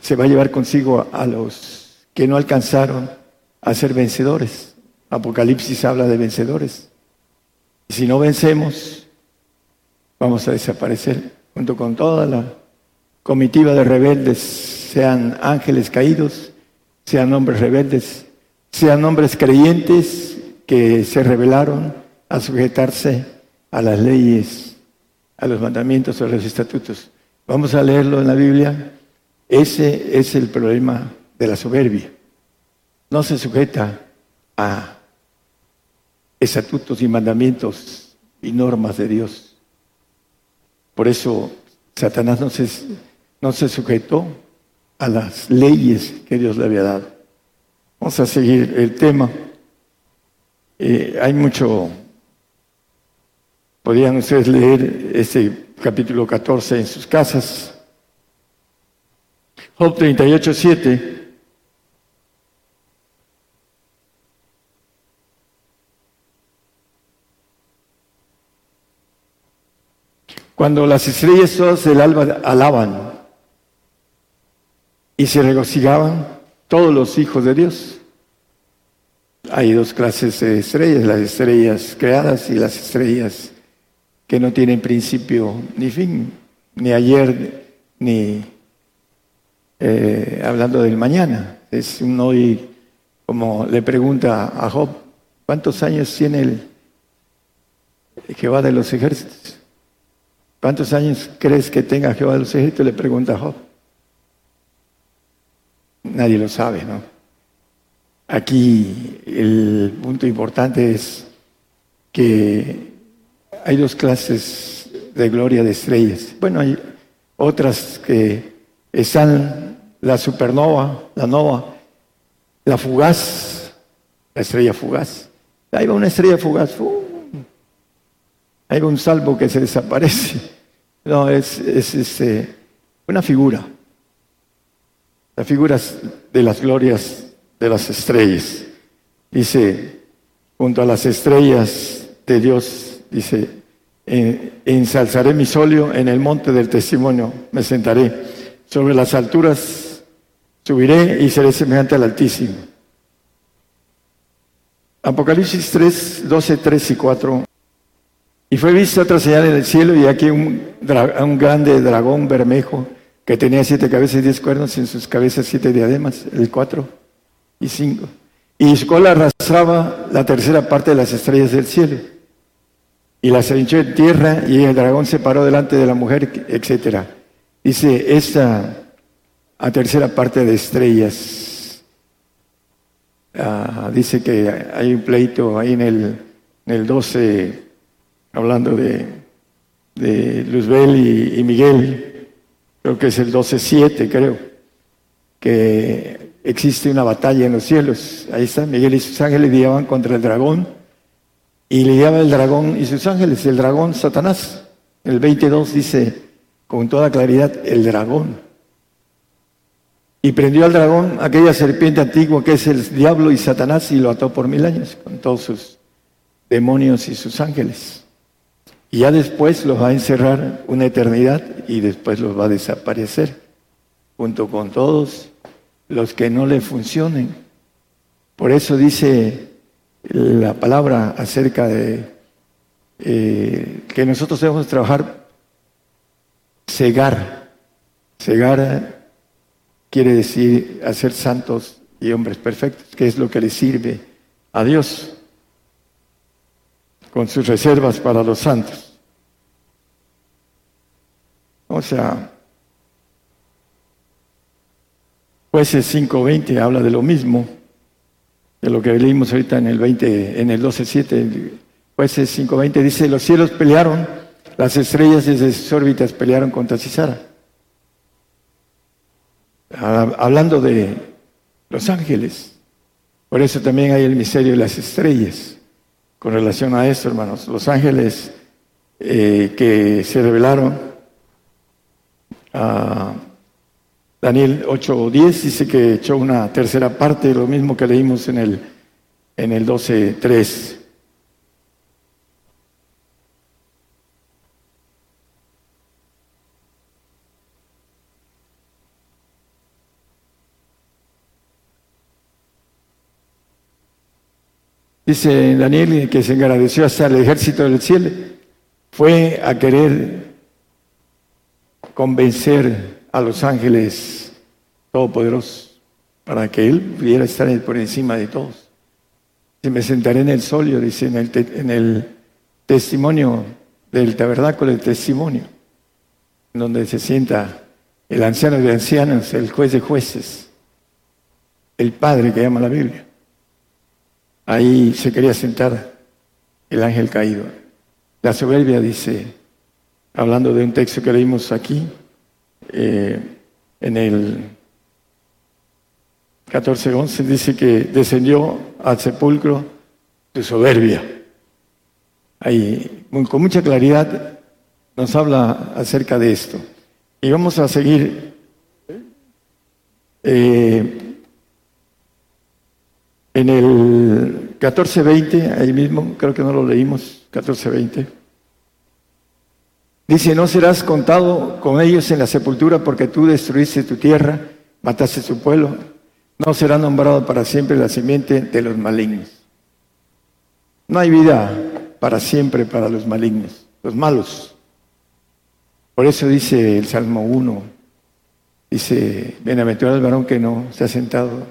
se va a llevar consigo a los que no alcanzaron a ser vencedores. Apocalipsis habla de vencedores. Y si no vencemos, vamos a desaparecer junto con toda la comitiva de rebeldes, sean ángeles caídos, sean hombres rebeldes, sean hombres creyentes que se rebelaron a sujetarse a las leyes, a los mandamientos, a los estatutos. Vamos a leerlo en la Biblia. Ese es el problema de la soberbia. No se sujeta a estatutos y mandamientos y normas de Dios. Por eso Satanás no se, no se sujetó a las leyes que Dios le había dado. Vamos a seguir el tema. Eh, hay mucho, podrían ustedes leer este capítulo 14 en sus casas. Job 38, 7. Cuando las estrellas todas del alba alaban y se regocijaban todos los hijos de Dios. Hay dos clases de estrellas, las estrellas creadas y las estrellas que no tienen principio ni fin, ni ayer, ni eh, hablando del mañana. Es un hoy, como le pregunta a Job, ¿cuántos años tiene el Jehová de los ejércitos? ¿Cuántos años crees que tenga Jehová de los ejércitos? Le pregunta a Job. Nadie lo sabe, ¿no? Aquí el punto importante es que hay dos clases de gloria de estrellas. Bueno, hay otras que están la supernova, la nova, la fugaz, la estrella fugaz. Ahí va una estrella fugaz. Ahí va un salvo que se desaparece. No, es, es este, una figura. Las figuras de las glorias de las estrellas. Dice, junto a las estrellas de Dios, dice, ensalzaré mi solio en el monte del testimonio, me sentaré sobre las alturas, subiré y seré semejante al Altísimo. Apocalipsis 3, 12, 3 y 4. Y fue vista otra señal en el cielo y aquí un, un grande dragón bermejo que tenía siete cabezas y diez cuernos y en sus cabezas siete diademas, el 4 y cinco. Y su cola arrastraba la tercera parte de las estrellas del cielo. Y las hinchó en tierra y el dragón se paró delante de la mujer, etc. Dice, esta a tercera parte de estrellas. Ah, dice que hay un pleito ahí en el, en el 12, hablando de, de Luzbel y, y Miguel, creo que es el 12-7, creo, que existe una batalla en los cielos. Ahí está, Miguel y sus ángeles lidiaban contra el dragón y lidiaba el dragón y sus ángeles, el dragón Satanás. El 22 dice con toda claridad, el dragón. Y prendió al dragón aquella serpiente antigua que es el diablo y Satanás y lo ató por mil años con todos sus demonios y sus ángeles. Y ya después los va a encerrar una eternidad y después los va a desaparecer junto con todos los que no le funcionen. Por eso dice la palabra acerca de eh, que nosotros debemos trabajar, cegar. Cegar quiere decir hacer santos y hombres perfectos, que es lo que le sirve a Dios, con sus reservas para los santos. O sea, Jueces 5.20 habla de lo mismo, de lo que leímos ahorita en el 20, en el 12.7. Jueces 5.20 dice, los cielos pelearon, las estrellas desde sus órbitas pelearon contra Cisara. Hablando de los ángeles. Por eso también hay el misterio de las estrellas. Con relación a esto, hermanos, los ángeles eh, que se revelaron a Daniel 8.10 dice que echó una tercera parte, lo mismo que leímos en el, en el 12.3. Dice Daniel que se agradeció hasta el ejército del cielo. Fue a querer convencer a los ángeles todopoderosos para que Él pudiera estar por encima de todos. Si me sentaré en el solio, dice en el, en el testimonio del tabernáculo del testimonio, donde se sienta el anciano de ancianos, el juez de jueces, el padre que llama la Biblia. Ahí se quería sentar el ángel caído. La soberbia dice, hablando de un texto que leímos aquí, eh, en el 14.11 dice que descendió al sepulcro de soberbia. Ahí, con mucha claridad, nos habla acerca de esto. Y vamos a seguir eh, en el 14.20, ahí mismo, creo que no lo leímos, 14.20. Dice, no serás contado con ellos en la sepultura porque tú destruiste tu tierra matase su pueblo, no será nombrado para siempre la simiente de los malignos. No hay vida para siempre para los malignos, los malos. Por eso dice el Salmo 1, dice, bienaventurado el varón que no se ha sentado,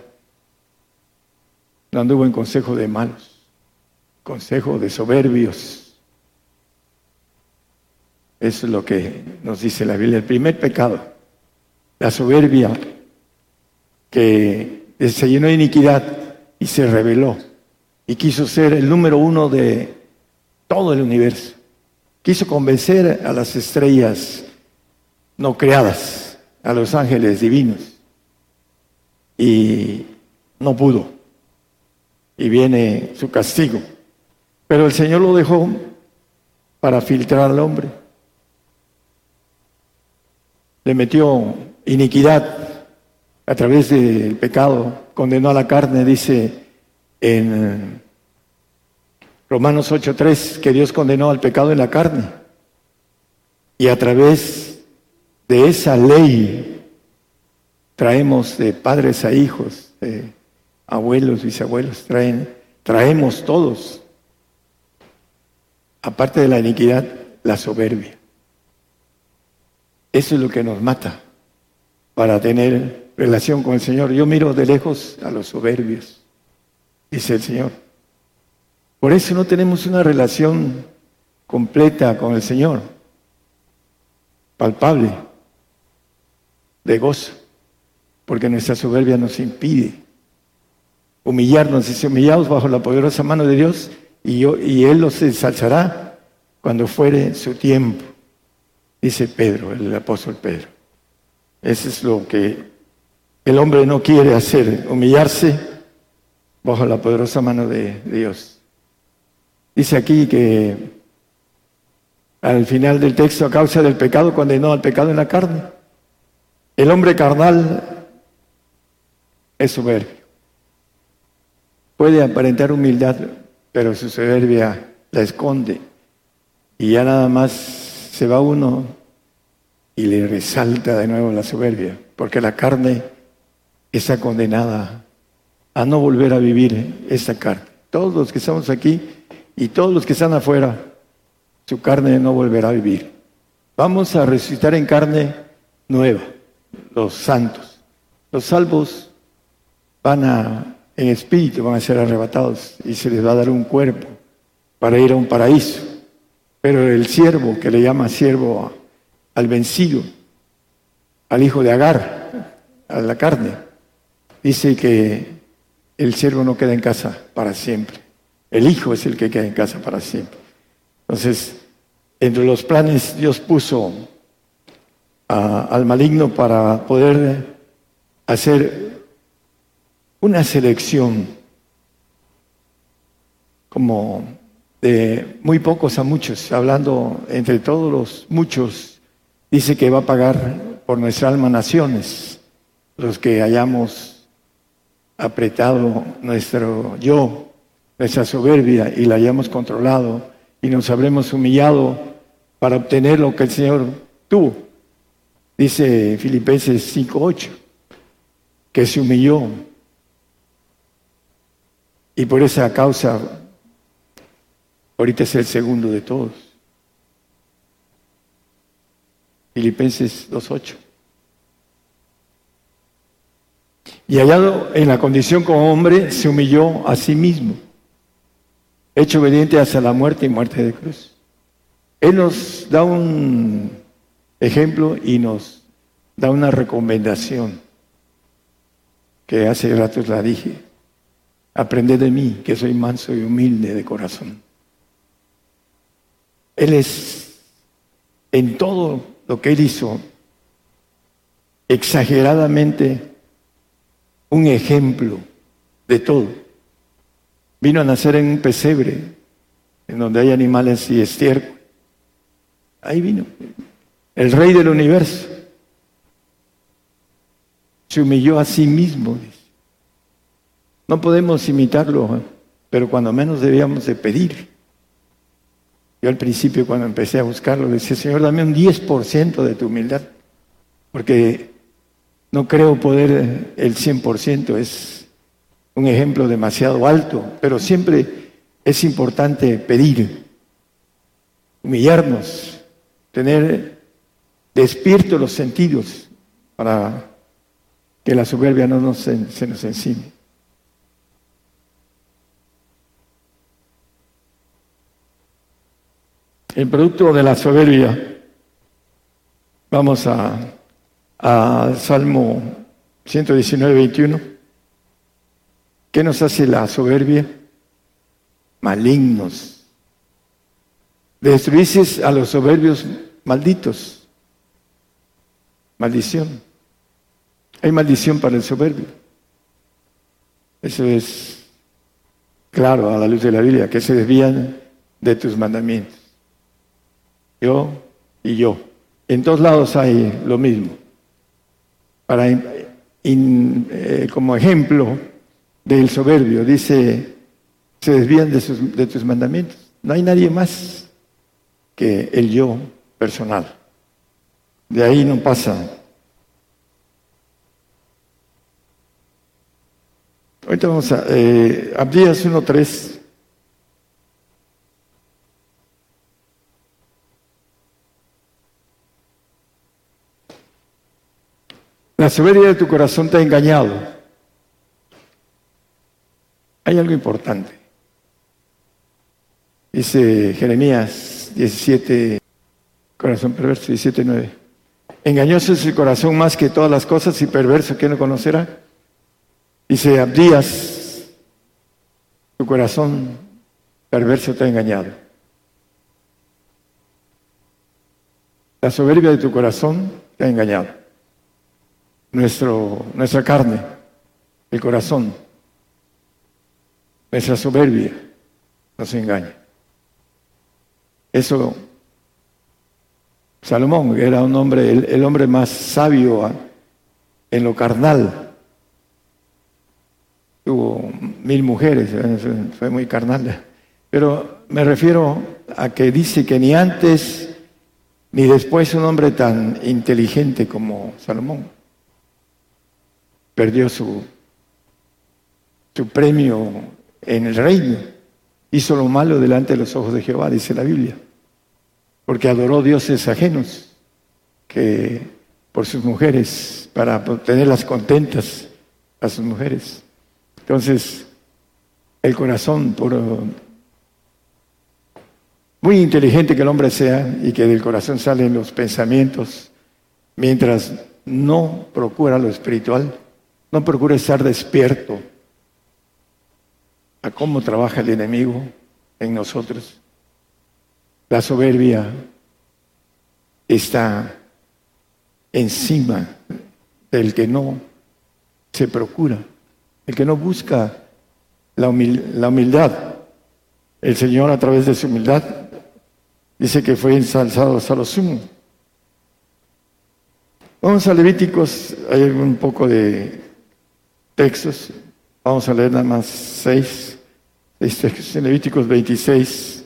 no anduvo en consejo de malos, consejo de soberbios. Eso es lo que nos dice la Biblia. El primer pecado, la soberbia, que se llenó de iniquidad y se rebeló y quiso ser el número uno de todo el universo. Quiso convencer a las estrellas no creadas, a los ángeles divinos, y no pudo. Y viene su castigo. Pero el Señor lo dejó para filtrar al hombre. Le metió iniquidad a través del pecado, condenó a la carne, dice en Romanos 8:3, que Dios condenó al pecado en la carne. Y a través de esa ley traemos de padres a hijos, abuelos, bisabuelos, traemos todos, aparte de la iniquidad, la soberbia. Eso es lo que nos mata para tener relación con el Señor. Yo miro de lejos a los soberbios, dice el Señor. Por eso no tenemos una relación completa con el Señor, palpable, de gozo, porque nuestra soberbia nos impide humillarnos. y humillados bajo la poderosa mano de Dios y, yo, y Él los ensalzará cuando fuere su tiempo, dice Pedro, el apóstol Pedro. Eso es lo que el hombre no quiere hacer, humillarse bajo la poderosa mano de Dios. Dice aquí que al final del texto, a causa del pecado, condenó al pecado en la carne. El hombre carnal es soberbio. Puede aparentar humildad, pero su soberbia la esconde. Y ya nada más se va uno y le resalta de nuevo la soberbia, porque la carne está condenada a no volver a vivir esa carne. Todos los que estamos aquí y todos los que están afuera, su carne no volverá a vivir. Vamos a resucitar en carne nueva, los santos. Los salvos van a, en espíritu, van a ser arrebatados y se les va a dar un cuerpo para ir a un paraíso. Pero el siervo, que le llama siervo al vencido, al hijo de Agar, a la carne, dice que el siervo no queda en casa para siempre. El hijo es el que queda en casa para siempre. Entonces, entre los planes Dios puso al maligno para poder hacer una selección como de muy pocos a muchos, hablando entre todos los muchos, dice que va a pagar por nuestra alma naciones, los que hayamos apretado nuestro yo, nuestra soberbia y la hayamos controlado y nos habremos humillado para obtener lo que el Señor tuvo. Dice Filipenses 5.8, que se humilló y por esa causa ahorita es el segundo de todos. Filipenses 2.8. Y hallado en la condición como hombre, se humilló a sí mismo, hecho obediente hasta la muerte y muerte de cruz. Él nos da un ejemplo y nos da una recomendación que hace rato la dije. Aprended de mí, que soy manso y humilde de corazón. Él es en todo lo que él hizo exageradamente un ejemplo de todo. Vino a nacer en un pesebre, en donde hay animales y estiércol. Ahí vino, el rey del universo. Se humilló a sí mismo. No podemos imitarlo, pero cuando menos debíamos de pedir. Yo al principio cuando empecé a buscarlo decía, Señor, dame un 10% de tu humildad, porque no creo poder el 100%, es un ejemplo demasiado alto, pero siempre es importante pedir, humillarnos, tener despiertos los sentidos para que la soberbia no nos, se nos encime. El producto de la soberbia, vamos a, Salmo 119, 21. ¿Qué nos hace la soberbia? Malignos. Destruices a los soberbios malditos. Maldición. Hay maldición para el soberbio. Eso es claro a la luz de la Biblia, que se desvían de tus mandamientos. Yo y yo. En todos lados hay lo mismo. Para, eh, como ejemplo del soberbio, dice, se desvían de, de tus mandamientos. No hay nadie más que el yo personal. De ahí no pasa Ahorita vamos a eh, Abdías 1.3. La soberbia de tu corazón te ha engañado. Hay algo importante. Dice Jeremías 17, corazón perverso, 17, 9. Engañoso es el corazón más que todas las cosas y perverso, ¿quién no conocerá? Dice Abdías, tu corazón perverso te ha engañado. La soberbia de tu corazón te ha engañado. Nuestro, nuestra carne, el corazón, nuestra soberbia nos engaña. Eso, Salomón era un hombre, el hombre más sabio en lo carnal tuvo mil mujeres, fue muy carnal. Pero me refiero a que dice que ni antes ni después un hombre tan inteligente como Salomón perdió su, su premio en el reino. Hizo lo malo delante de los ojos de Jehová, dice la Biblia, porque adoró dioses ajenos que por sus mujeres, para tenerlas contentas a sus mujeres. Entonces, el corazón, por muy inteligente que el hombre sea y que del corazón salen los pensamientos, mientras no procura lo espiritual, no procura estar despierto a cómo trabaja el enemigo en nosotros. La soberbia está encima del que no se procura el que no busca la, humildad. El Señor a través de su humildad dice que fue ensalzado hasta lo sumo. Vamos a Levíticos, hay un poco de textos. Vamos a leer nada más seis, seis textos. En Levíticos 26,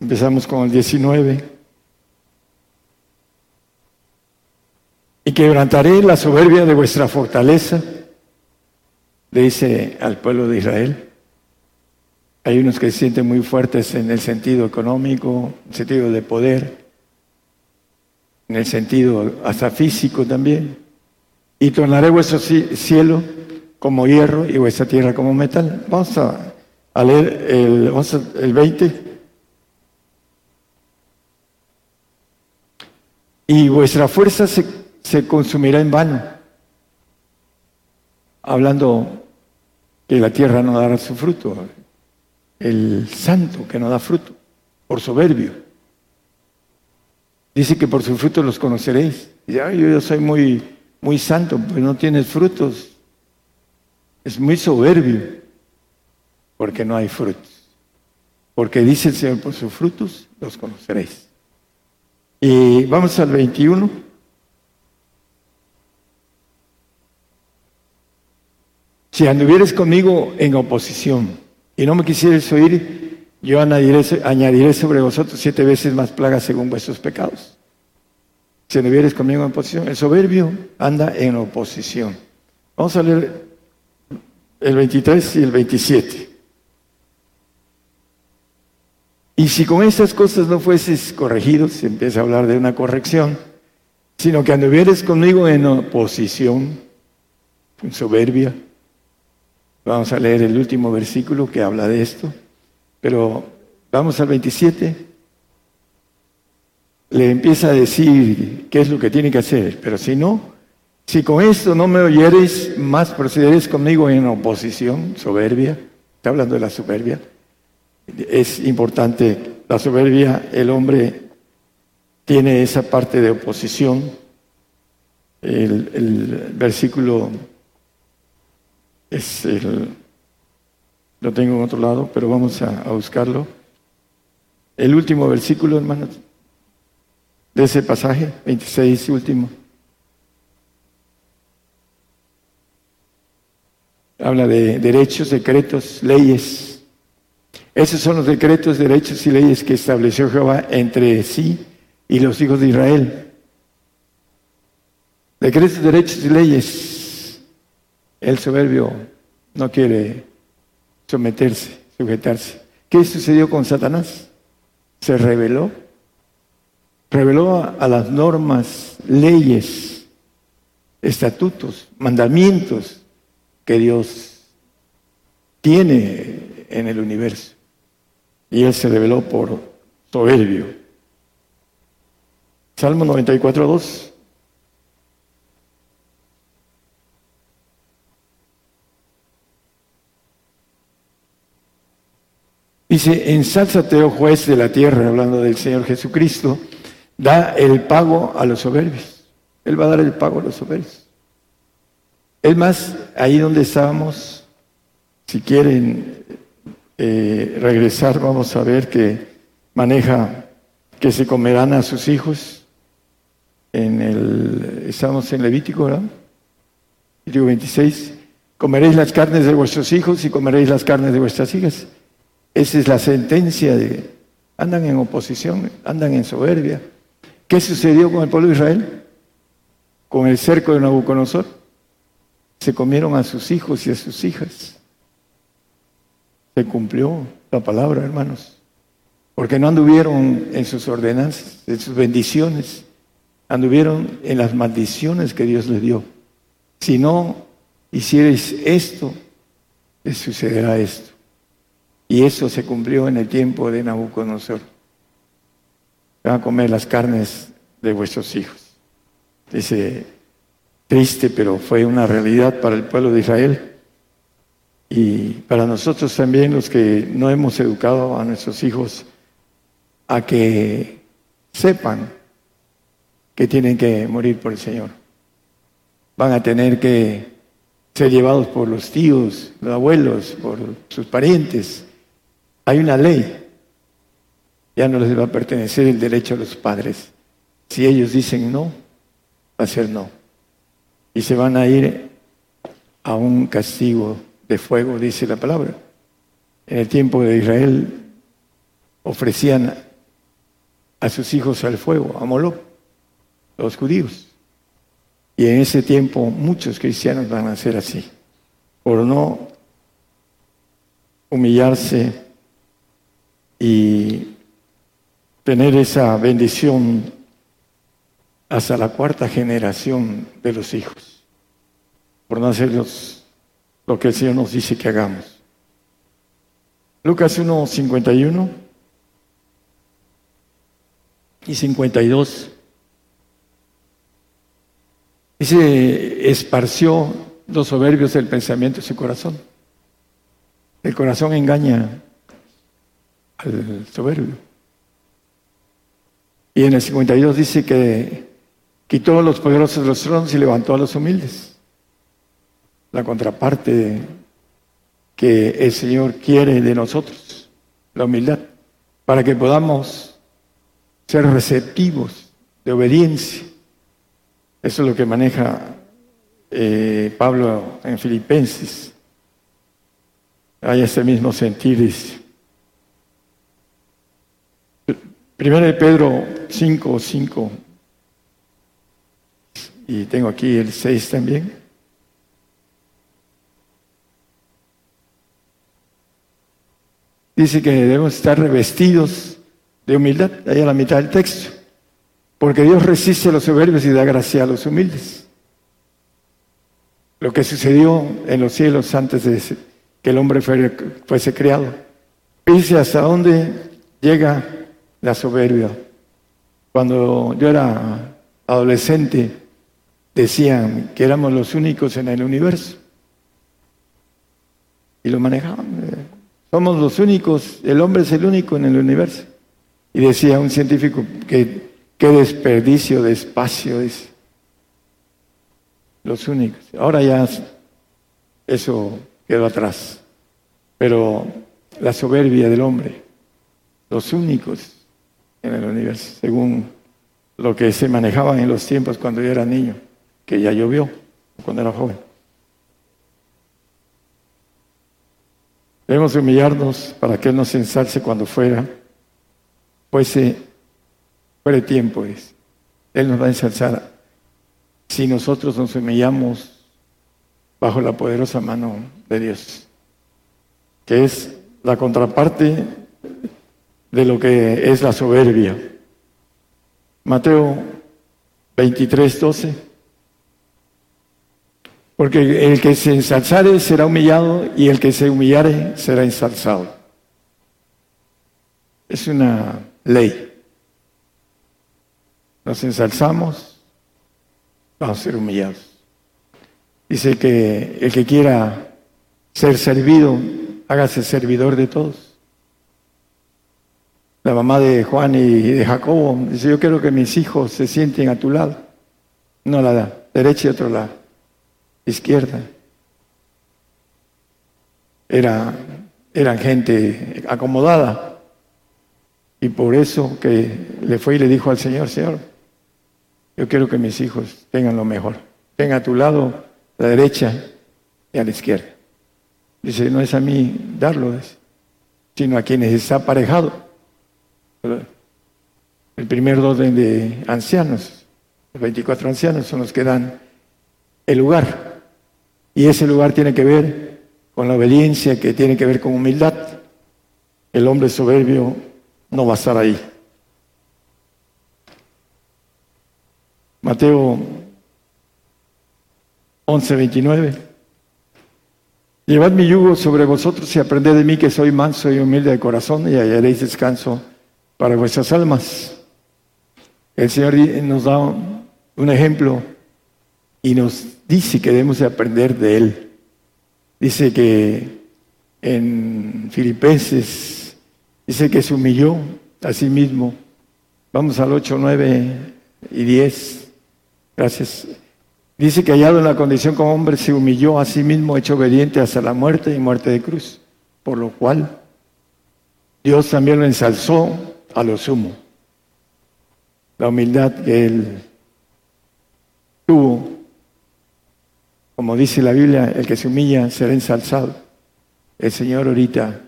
empezamos con el 19. Y quebrantaré la soberbia de vuestra fortaleza le dice al pueblo de Israel. Hay unos que se sienten muy fuertes en el sentido económico, en el sentido de poder, en el sentido hasta físico también. Y tornaré vuestro cielo como hierro y vuestra tierra como metal. Vamos a, leer el, el 20. Y vuestra fuerza se, consumirá en vano hablando que la tierra no dará su fruto, el santo que no da fruto, por soberbio. Dice que por su fruto los conoceréis. Ya, yo, soy muy, muy santo, pero no tienes frutos. Es muy soberbio, porque no hay frutos. Porque dice el Señor, por sus frutos los conoceréis. Y vamos al 21. Si anduvieres conmigo en oposición y no me quisieres oír, yo añadiré, sobre vosotros siete veces más plagas según vuestros pecados. Si anduvieres conmigo en oposición. El soberbio anda en oposición. Vamos a leer el 23 y el 27. Y si con estas cosas no fueses corregido, se empieza a hablar de una corrección, sino que anduvieres conmigo en oposición, en soberbia. Vamos a leer el último versículo que habla de esto, pero vamos al 27. Le empieza a decir qué es lo que tiene que hacer, pero si no, si con esto no me oyeres, más procederéis conmigo en oposición, soberbia. Está hablando de la soberbia es importante. La soberbia, el hombre tiene esa parte de oposición. El, versículo es el, lo tengo en otro lado, pero vamos a, a buscarlo. El último versículo, hermanos, de ese pasaje, 26 último. Habla de derechos, decretos, leyes esos son los decretos, derechos y leyes que estableció Jehová entre sí y los hijos de Israel. Decretos, derechos y leyes. El soberbio no quiere someterse, sujetarse. ¿Qué sucedió con Satanás? Se rebeló. Reveló a las normas, leyes, estatutos, mandamientos que Dios tiene en el universo y él se reveló por soberbio. Salmo 94, 2. Dice, ensálzate, oh juez de la tierra, hablando del Señor Jesucristo, da el pago a los soberbios. Él va a dar el pago a los soberbios. Es más, ahí donde estábamos, si quieren eh, regresar, vamos a ver que maneja que se comerán a sus hijos. En el, estamos en Levítico, ¿verdad? Levítico 26. Comeréis las carnes de vuestros hijos y comeréis las carnes de vuestras hijas. Esa es la sentencia de... Andan en oposición, andan en soberbia. ¿Qué sucedió con el pueblo de Israel? Con el cerco de Nabucodonosor. Se comieron a sus hijos y a sus hijas. Se cumplió la palabra, hermanos. Porque no anduvieron en sus ordenanzas, en sus bendiciones, anduvieron en las maldiciones que Dios les dio. Si no hicierais esto, les sucederá esto. Y eso se cumplió en el tiempo de Nabucodonosor. Van a comer las carnes de vuestros hijos. Dice, triste, pero fue una realidad para el pueblo de Israel. Y para nosotros también, los que no hemos educado a nuestros hijos a que sepan que tienen que morir por el Señor. Van a tener que ser llevados por los tíos, los abuelos, por sus parientes. Hay una ley. Ya no les va a pertenecer el derecho a los padres. Si ellos dicen no, va a ser no. Y se van a ir a un castigo de fuego, dice la palabra. En el tiempo de Israel ofrecían a sus hijos al fuego, a Moloch, los judíos. Y en ese tiempo muchos cristianos van a ser así, por no humillarse y tener esa bendición hasta la cuarta generación de los hijos, por no hacerlos lo que el Señor nos dice que hagamos. Lucas 1, 51 y 52. Dice, esparció los soberbios del pensamiento de su corazón. El corazón engaña al soberbio. Y en el 52 dice que quitó a los poderosos de los tronos y levantó a los humildes la contraparte que el Señor quiere de nosotros, la humildad, para que podamos ser receptivos de obediencia. Eso es lo que maneja eh, Pablo en Filipenses. Hay ese mismo sentir. Primero de Pedro 5, 5 y tengo aquí el 6 también. Dice que debemos estar revestidos de humildad, ahí a la mitad del texto, porque Dios resiste a los soberbios y da gracia a los humildes. Lo que sucedió en los cielos antes de que el hombre fuese creado. Dice hasta dónde llega la soberbia. Cuando yo era adolescente, decían que éramos los únicos en el universo. Y lo manejaban. Somos los únicos, el hombre es el único en el universo. Y decía un científico que qué desperdicio de espacio es. Los únicos. Ahora ya eso quedó atrás. Pero la soberbia del hombre, los únicos en el universo, según lo que se manejaba en los tiempos cuando yo era niño, que ya llovió, cuando era joven. Debemos humillarnos para que Él nos ensalce cuando fuera, fuese, fuera tiempo. Es. Él nos va a ensalzar si nosotros nos humillamos bajo la poderosa mano de Dios, que es la contraparte de lo que es la soberbia. Mateo 23, 12. Porque el que se ensalzare será humillado y el que se humillare será ensalzado. Es una ley. Nos ensalzamos, vamos a ser humillados. Dice que el que quiera ser servido, hágase servidor de todos. La mamá de Juan y de Jacobo dice, yo quiero que mis hijos se sienten a tu lado. No la da, derecha y otro lado, izquierda. Era, eran gente acomodada. Y por eso que le fue y le dijo al Señor, Señor, yo quiero que mis hijos tengan lo mejor. Tengan a tu lado, la derecha y a la izquierda. Dice, no es a mí darlo, sino a quienes está aparejado. El primer orden de ancianos, los 24 ancianos son los que dan el lugar. Y ese lugar tiene que ver con la obediencia, que tiene que ver con humildad. El hombre soberbio no va a estar ahí. Mateo 11, 29. Llevad mi yugo sobre vosotros y aprended de mí que soy manso y humilde de corazón y hallaréis descanso para vuestras almas. El Señor nos da un ejemplo y nos dice que debemos de aprender de Él. Dice que en Filipenses dice que se humilló a sí mismo. Vamos al 8, 9 y 10. Gracias. Dice que hallado en la condición como hombre se humilló a sí mismo, hecho obediente hasta la muerte y muerte de cruz. Por lo cual Dios también lo ensalzó a lo sumo. La humildad que él tuvo, como dice la Biblia, el que se humilla será ensalzado. El Señor ahorita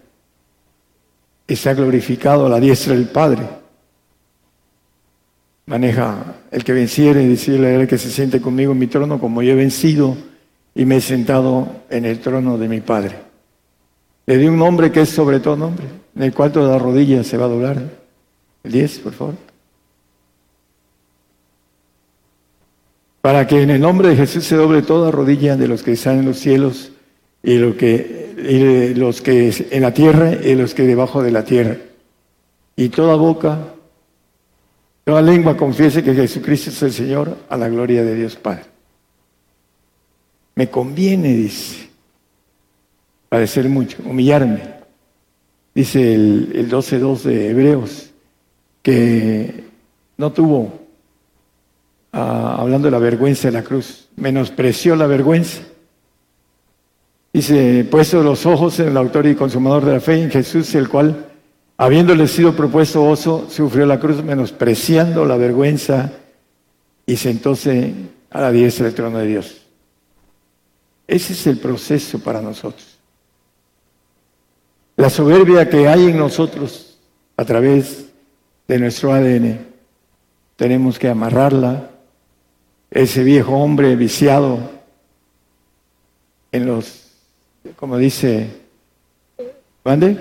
está glorificado a la diestra del Padre. Maneja el que venciere, decirle a él que se siente conmigo en mi trono, como yo he vencido y me he sentado en el trono de mi Padre. Le di un nombre que es sobre todo nombre, en el cual toda rodilla se va a doblar 10, por favor. Para que en el nombre de Jesús se doble toda rodilla de los que están en los cielos y, lo que, los que en la tierra y los que debajo de la tierra. Y toda boca, toda lengua confiese que Jesucristo es el Señor a la gloria de Dios Padre. Me conviene, dice, padecer mucho, humillarme. Dice el, el 12.2 de Hebreos, que no tuvo, ah, hablando de la vergüenza de la cruz, menospreció la vergüenza. Dice, puesto los ojos en el autor y consumador de la fe, en Jesús, el cual, habiéndole sido propuesto oso, sufrió la cruz menospreciando la vergüenza y sentóse a la diestra del trono de Dios. Ese es el proceso para nosotros. La soberbia que hay en nosotros a través de nuestro ADN. Tenemos que amarrarla ese viejo hombre viciado en los, como dice, ¿mande?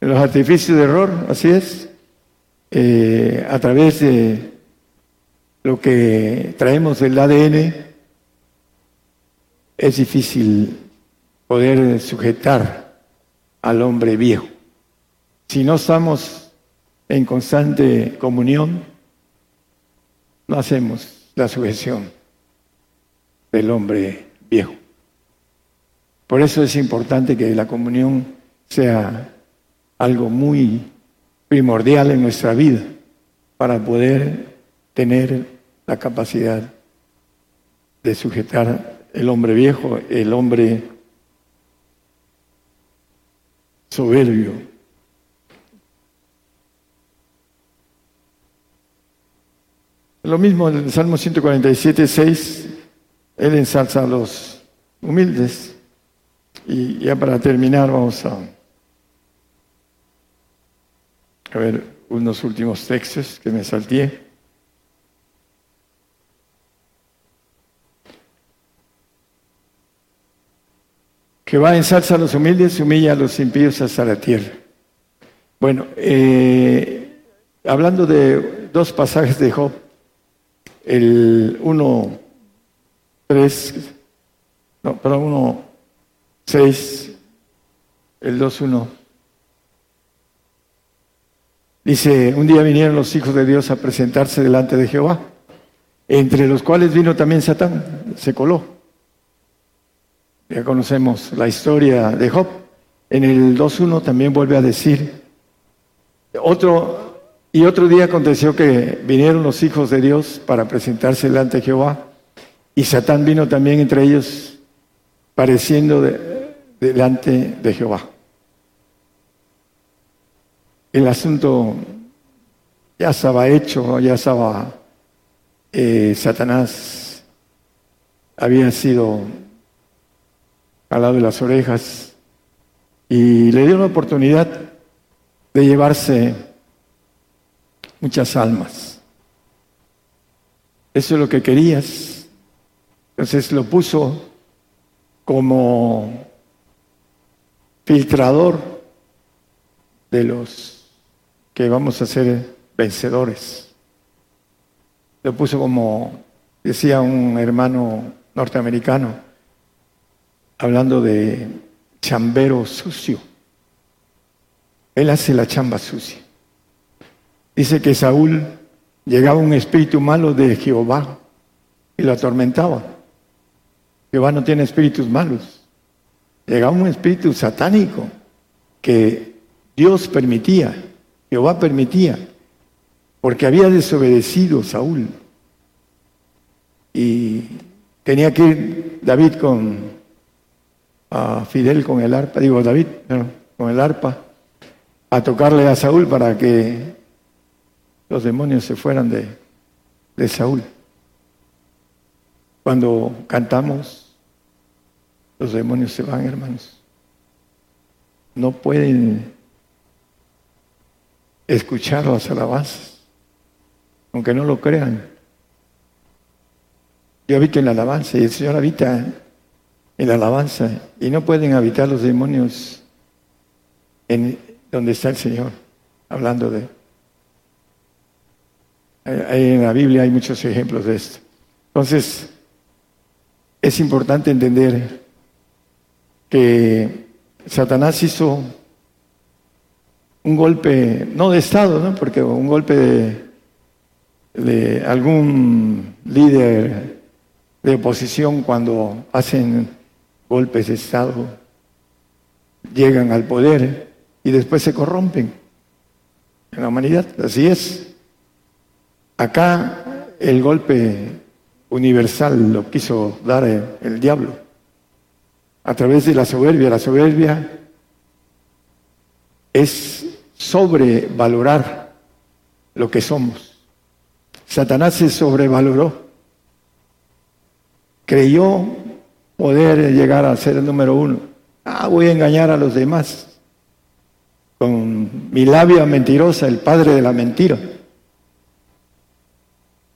En los artificios de error, así es, eh, a través de lo que traemos del ADN, es difícil poder sujetar al hombre viejo. Si no estamos en constante comunión, no hacemos la sujeción del hombre viejo. Por eso es importante que la comunión sea algo muy primordial en nuestra vida para poder tener la capacidad de sujetar el hombre viejo, el hombre soberbio. Lo mismo en el Salmo 147, 6, él ensalza a los humildes. Y ya para terminar vamos a, a ver unos últimos textos que me salté. Jehová ensalza a los humildes, humilla a los impíos hasta la tierra. Bueno, eh, hablando de dos pasajes de Job, el 1, 3, no, perdón, 1, 6, el 2, 1. Dice, un día vinieron los hijos de Dios a presentarse delante de Jehová, entre los cuales vino también Satán, se coló. Ya conocemos la historia de Job. En el 2.1 también vuelve a decir, otro, y otro día aconteció que vinieron los hijos de Dios para presentarse delante de Jehová, y Satán vino también entre ellos, pareciendo delante de Jehová. El asunto ya estaba hecho, ya estaba, eh, Satanás había sido al lado de las orejas y le dio la oportunidad de llevarse muchas almas. Eso es lo que querías. Entonces lo puso como filtrador de los que vamos a ser vencedores. Lo puso como, decía un hermano norteamericano, hablando de chambero sucio. Él hace la chamba sucia. Dice que Saúl llegaba un espíritu malo de Jehová y lo atormentaba. Jehová no tiene espíritus malos. Llegaba un espíritu satánico que Dios permitía, Jehová permitía, porque había desobedecido Saúl. Y tenía que ir David con a Fidel con el arpa, digo David, con el arpa, a tocarle a Saúl para que los demonios se fueran de, de Saúl. Cuando cantamos, los demonios se van, hermanos. No pueden escuchar las alabanzas, aunque no lo crean. Yo habito en la alabanza y el Señor habita en la alabanza y no pueden habitar los demonios en donde está el Señor, hablando de... En la Biblia hay muchos ejemplos de esto. Entonces, es importante entender que Satanás hizo un golpe, no de Estado, ¿no? porque un golpe de, de algún líder de oposición cuando hacen golpes de Estado, llegan al poder y después se corrompen en la humanidad. Así es. Acá el golpe universal lo quiso dar el, diablo a través de la soberbia. La soberbia es sobrevalorar lo que somos. Satanás se sobrevaloró. Creyó poder llegar a ser el número uno. Ah, voy a engañar a los demás con mi labia mentirosa, el padre de la mentira.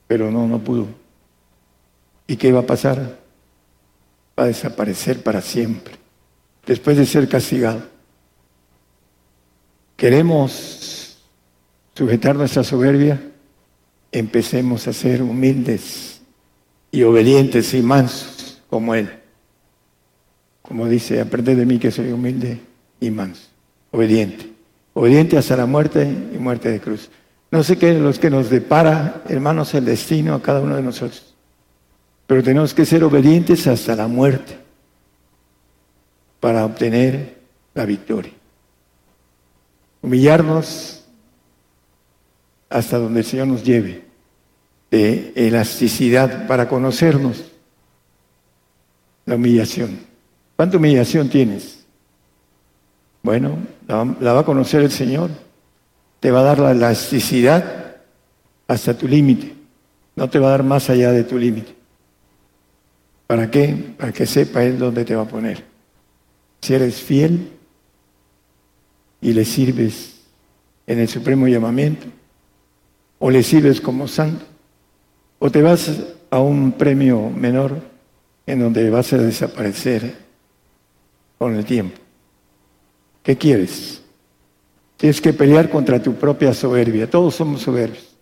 Pero no, no pudo. ¿Y qué va a pasar? Va a desaparecer para siempre, después de ser castigado. ¿Queremos sujetar nuestra soberbia? Empecemos a ser humildes y obedientes y mansos como Él. Como dice, aprende de mí que soy humilde y manso, obediente. Obediente hasta la muerte y muerte de cruz. No sé qué es lo que nos depara, hermanos, el destino a cada uno de nosotros. Pero tenemos que ser obedientes hasta la muerte para obtener la victoria. Humillarnos hasta donde el Señor nos lleve, de elasticidad para conocernos. La humillación. ¿Cuánta humillación tienes? Bueno, la, la va a conocer el Señor. Te va a dar la elasticidad hasta tu límite. No te va a dar más allá de tu límite. ¿Para qué? Para que sepa Él dónde te va a poner. Si eres fiel y le sirves en el supremo llamamiento, o le sirves como santo, o te vas a un premio menor en donde vas a desaparecer con el tiempo. ¿Qué quieres? Tienes que pelear contra tu propia soberbia. Todos somos soberbios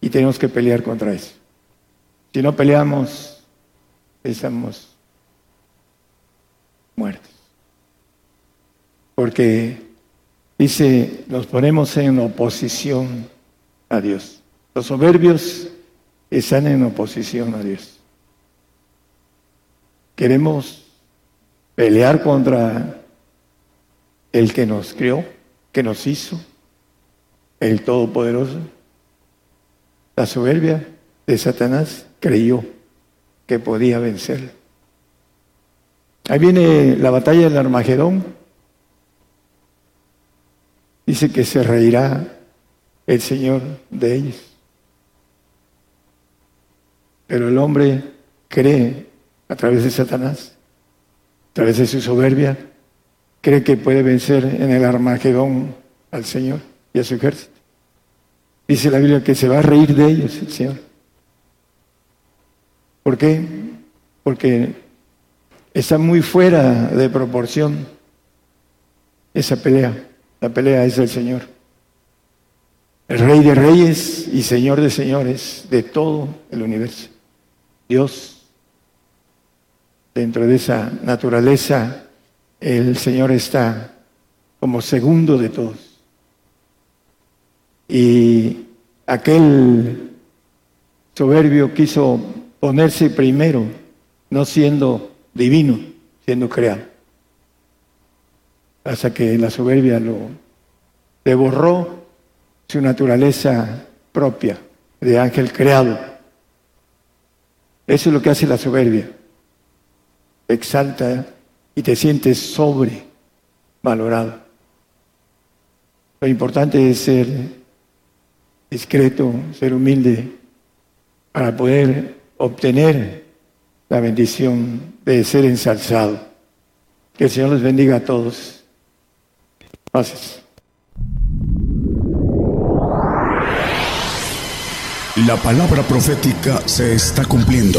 y tenemos que pelear contra eso. Si no peleamos, estamos muertos. Porque dice, nos ponemos en oposición a Dios. Los soberbios están en oposición a Dios. Queremos pelear contra el que nos creó, que nos hizo, el Todopoderoso. La soberbia de Satanás creyó que podía vencer. Ahí viene la batalla del Armagedón. Dice que se reirá el Señor de ellos. Pero el hombre cree a través de Satanás, a través de su soberbia, cree que puede vencer en el Armagedón al Señor y a su ejército. Dice la Biblia que se va a reír de ellos el Señor. ¿Por qué? Porque está muy fuera de proporción esa pelea. La pelea es del Señor. El Rey de Reyes y Señor de Señores de todo el universo. Dios, dentro de esa naturaleza, el Señor está como segundo de todos. Y aquel soberbio quiso ponerse primero, no siendo divino, siendo creado. Hasta que la soberbia lo devorró su naturaleza propia de ángel creado. Eso es lo que hace la soberbia. exalta y te sientes sobrevalorado. Lo importante es ser discreto, ser humilde, para poder obtener la bendición de ser ensalzado. Que el Señor les bendiga a todos. Gracias. La palabra profética se está cumpliendo.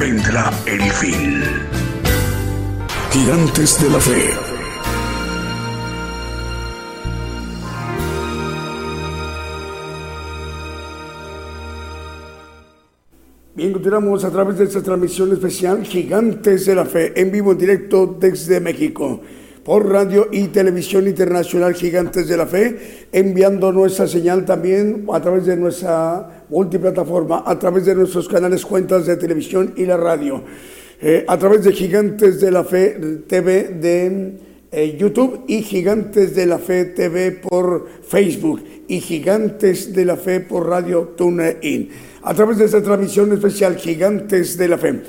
Vendrá el fin. Gigantes de la fe. Bien, continuamos a través de esta transmisión especial Gigantes de la Fe, en vivo, en directo desde México, por radio y televisión internacional Gigantes de la Fe, enviando nuestra señal también a través de nuestra multiplataforma, a través de nuestros canales, cuentas de televisión y la radio, eh, a través de Gigantes de la Fe TV de eh, YouTube y Gigantes de la Fe TV por Facebook y Gigantes de la Fe por Radio TuneIn. A través de esta transmisión especial Gigantes de la Fe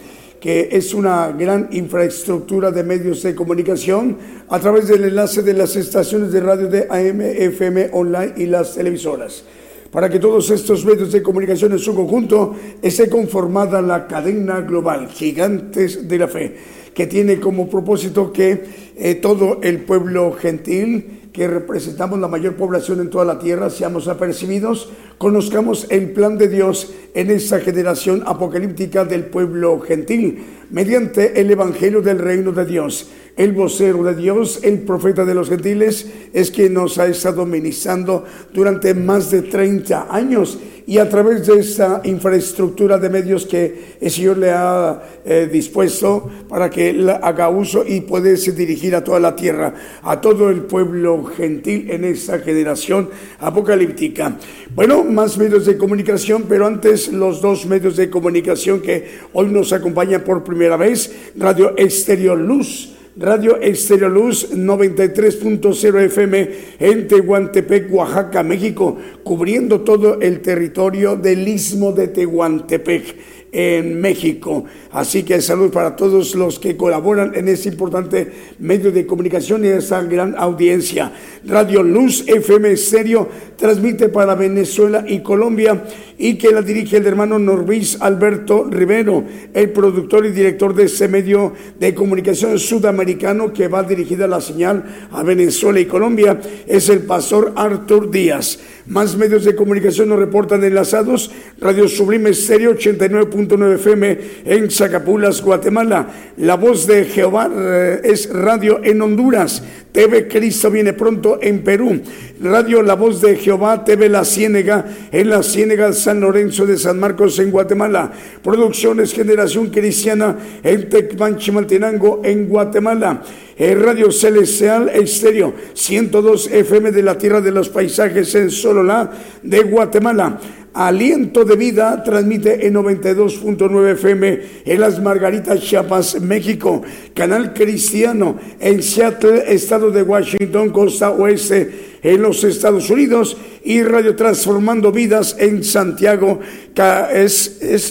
que es una gran infraestructura de medios de comunicación a través del enlace de las estaciones de radio de AM, FM, online y las televisoras. Para que todos estos medios de comunicación en su conjunto esté conformada la cadena global Gigantes de la Fe, que tiene como propósito que eh, todo el pueblo gentil, que representamos la mayor población en toda la tierra, seamos apercibidos, conozcamos el plan de Dios en esta generación apocalíptica del pueblo gentil, mediante el Evangelio del Reino de Dios. El vocero de Dios, el profeta de los gentiles, es quien nos ha estado ministrando durante más de 30 años y a través de esta infraestructura de medios que el Señor le ha eh, dispuesto para que haga uso y puedes dirigir a toda la tierra, a todo el pueblo gentil en esta generación apocalíptica. Bueno, más medios de comunicación, pero antes los dos medios de comunicación que hoy nos acompañan por primera vez, Radio Exterior Luz Radio Estéreo Luz 93.0 FM en Tehuantepec, Oaxaca, México, cubriendo todo el territorio del istmo de Tehuantepec en México. Así que salud para todos los que colaboran en este importante medio de comunicación y esa gran audiencia. Radio Luz FM Serio transmite para Venezuela y Colombia y que la dirige el hermano Norvis Alberto Rivero, el productor y director de ese medio de comunicación sudamericano que va dirigida la señal a Venezuela y Colombia, es el pastor Artur Díaz. Más medios de comunicación nos reportan enlazados. Radio Sublime Estéreo 89.9 FM en Zacapulas, Guatemala. La voz de Jehová eh, es radio en Honduras. TV Cristo viene pronto en Perú. Radio La Voz de Jehová, TV La Ciénega, en la Ciénega San Lorenzo de San Marcos en Guatemala. Producciones Generación Cristiana en Tecpan Chimaltenango en Guatemala. Radio Celestial Estéreo 102 FM de la Tierra de los Paisajes en Sololá de Guatemala. Aliento de Vida transmite en 92.9 FM en Las Margaritas, Chiapas, México. Canal Cristiano en Seattle, estado de Washington, costa oeste en los Estados Unidos. Y Radio Transformando Vidas en Santiago,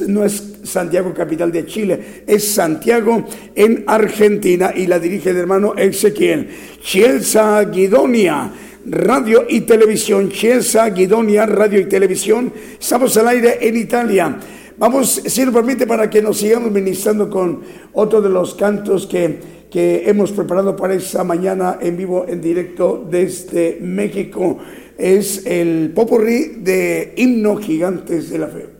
no es Santiago, capital de Chile, es Santiago en Argentina y la dirige el hermano Ezequiel. Chielsa Guidonia radio y televisión. Chiesa, Guidonia, radio y televisión. Estamos al aire en Italia. Vamos, si nos permite, para que nos sigamos ministrando con otro de los cantos que, que hemos preparado para esta mañana en vivo, en directo desde México. Es el popurrí de Himno Gigantes de la Fe.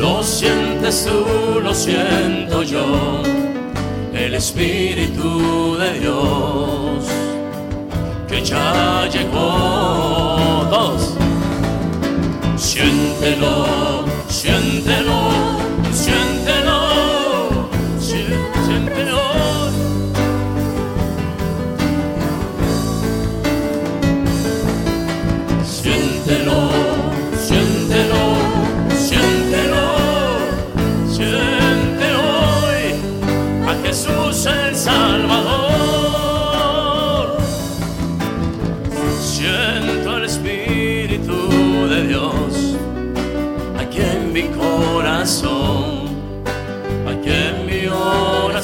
Lo sientes tú, lo siento yo, el Espíritu de Dios que ya llegó. Siéntelo, siéntelo, siéntelo,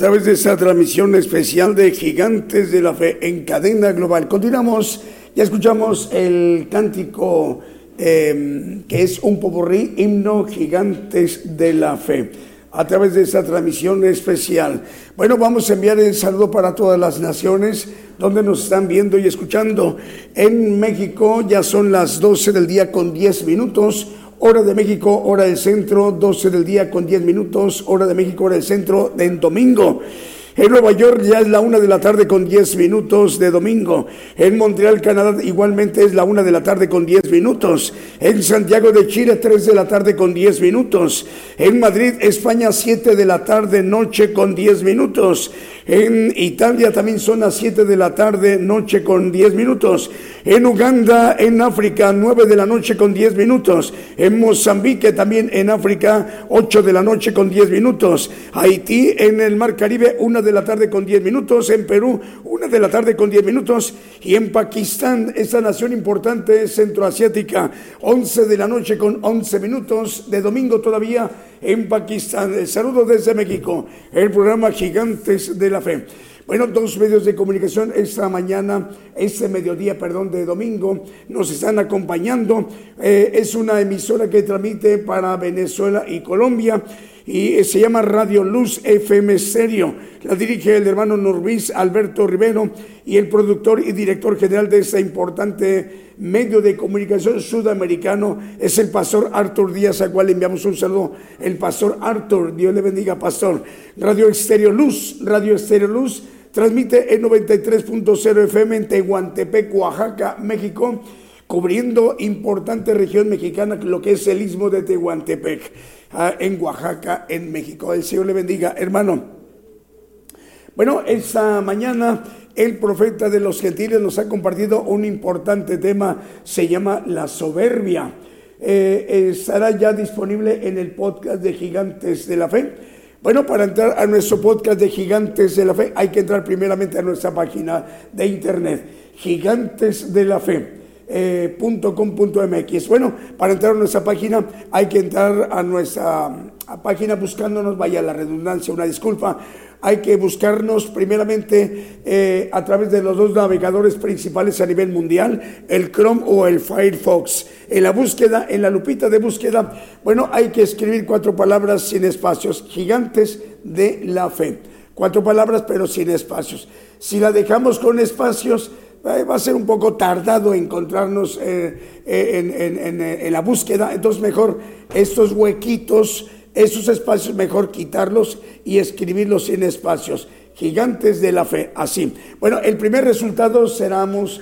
Través de esta transmisión especial de Gigantes de la Fe en cadena global. Continuamos, ya escuchamos el cántico eh, que es un poporrí, himno Gigantes de la Fe. A través de esta transmisión especial. Bueno, vamos a enviar el saludo para todas las naciones donde nos están viendo y escuchando. En México ya son las 12 del día con 10 minutos. Hora de México, hora del centro, 12 del día con 10 minutos, hora de México, hora del centro, en domingo. En Nueva York ya es la una de la tarde con 10 minutos de domingo. En Montreal, Canadá, igualmente es la una de la tarde con 10 minutos. En Santiago de Chile, 3 de la tarde con 10 minutos. En Madrid, España, 7 de la tarde, noche con 10 minutos. En Italia también son las 7 de la tarde, noche con 10 minutos. En Uganda, en África, 9 de la noche con 10 minutos. En Mozambique, también en África, 8 de la noche con 10 minutos. Haití, en el Mar Caribe, 1 de la tarde con 10 minutos. En Perú, 1 de la tarde con 10 minutos. Y en Pakistán, esta nación importante centroasiática, 11 de la noche con 11 minutos de domingo todavía en Pakistán. El saludo desde México, el programa Gigantes de la Fe. Bueno, dos medios de comunicación esta mañana, este mediodía, perdón, de domingo, nos están acompañando. Eh, es una emisora que transmite para Venezuela y Colombia y se llama Radio Luz FM Serio. La dirige el hermano Norvis Alberto Rivero y el productor y director general de este importante medio de comunicación sudamericano es el pastor Arthur Díaz, al cual le enviamos un saludo. El pastor Arthur, Dios le bendiga, pastor. Radio Estéreo Luz, Radio Estéreo Luz, transmite en 93.0 FM en Tehuantepec, Oaxaca, México cubriendo importante región mexicana, lo que es el istmo de Tehuantepec, ah, en Oaxaca, en México. El Señor le bendiga, hermano. Bueno, esta mañana el profeta de los gentiles nos ha compartido un importante tema, se llama la soberbia. Eh, estará ya disponible en el podcast de Gigantes de la Fe. Bueno, para entrar a nuestro podcast de Gigantes de la Fe, hay que entrar primeramente a nuestra página de internet, Gigantes de la Fe. Eh, .com.mx. Bueno, para entrar a nuestra página hay que entrar a nuestra a página buscándonos, vaya la redundancia, una disculpa, hay que buscarnos primeramente eh, a través de los dos navegadores principales a nivel mundial, el Chrome o el Firefox. En la búsqueda, en la lupita de búsqueda, bueno, hay que escribir cuatro palabras sin espacios, gigantes de la fe. Cuatro palabras pero sin espacios. Si la dejamos con espacios, eh, va a ser un poco tardado encontrarnos eh, en, en, la búsqueda, entonces mejor estos huequitos, esos espacios, mejor quitarlos y escribirlos sin espacios. Gigantes de la fe, así. Bueno, el primer resultado seremos,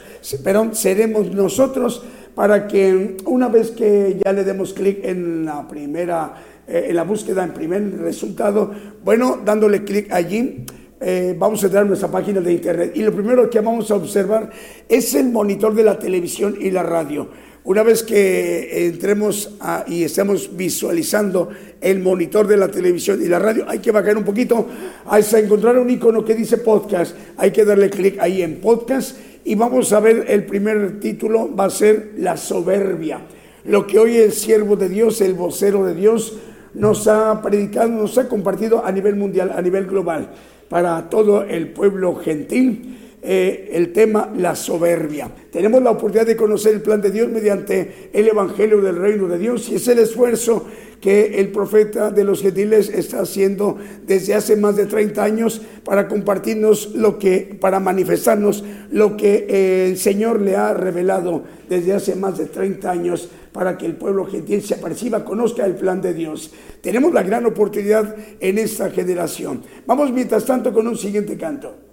seremos nosotros para que una vez que ya le demos clic en la primera, eh, en la búsqueda, en primer resultado, bueno, dándole clic allí, eh, vamos a entrar a nuestra página de internet y lo primero que vamos a observar es el monitor de la televisión y la radio. Una vez que entremos y estemos visualizando el monitor de la televisión y la radio, hay que bajar un poquito hasta encontrar un icono que dice podcast. Hay que darle clic ahí en podcast y vamos a ver el primer título, va a ser La soberbia. Lo que hoy el siervo de Dios, el vocero de Dios, nos ha predicado, nos ha compartido a nivel mundial, a nivel global para todo el pueblo gentil. Eh, el tema la soberbia. Tenemos la oportunidad de conocer el plan de Dios mediante el Evangelio del Reino de Dios y es el esfuerzo que el profeta de los gentiles está haciendo desde hace más de 30 años para compartirnos lo que, para manifestarnos lo que eh, el Señor le ha revelado desde hace más de 30 años para que el pueblo gentil se aperciba, conozca el plan de Dios. Tenemos la gran oportunidad en esta generación. Vamos mientras tanto con un siguiente canto.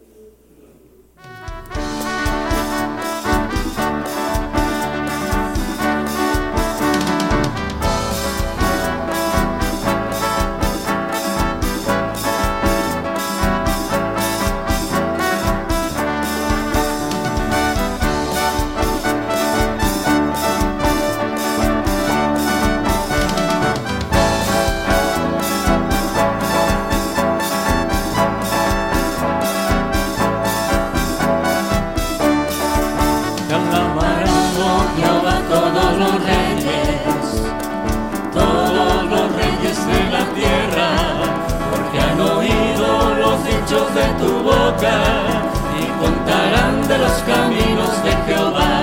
y contarán de los caminos de Jehová.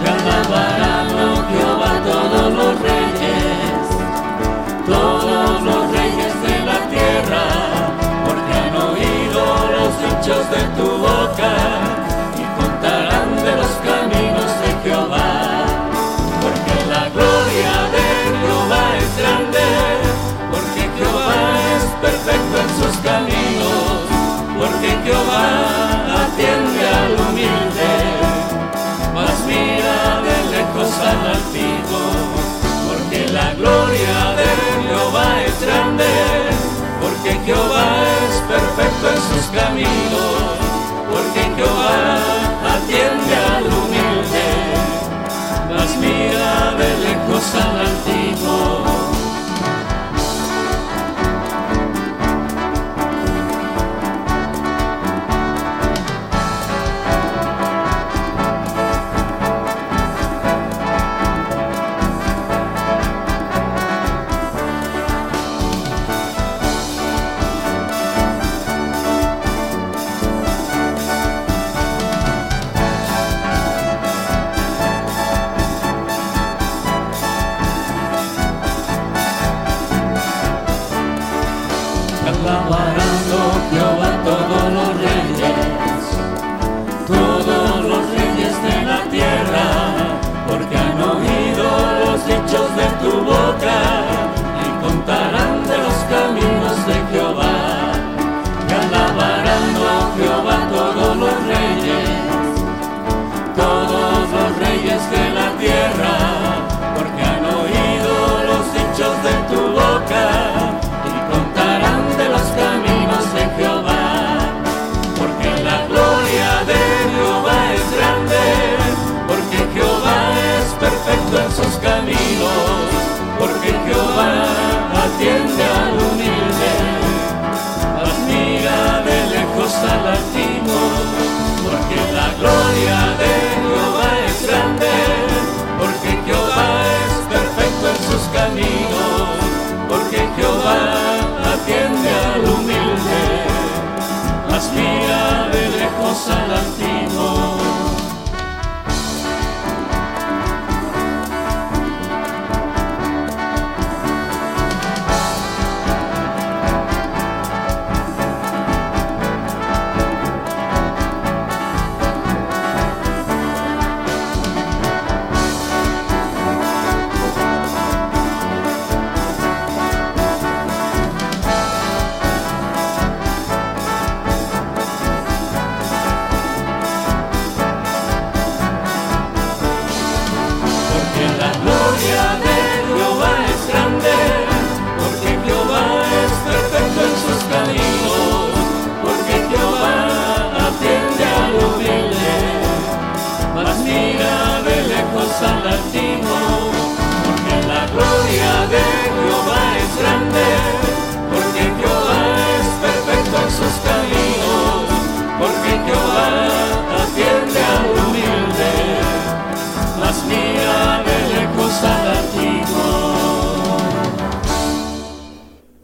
Te alabarán, oh Jehová, todos los reyes, todos los reyes de la tierra, porque han oído los hechos de tu boca. 受了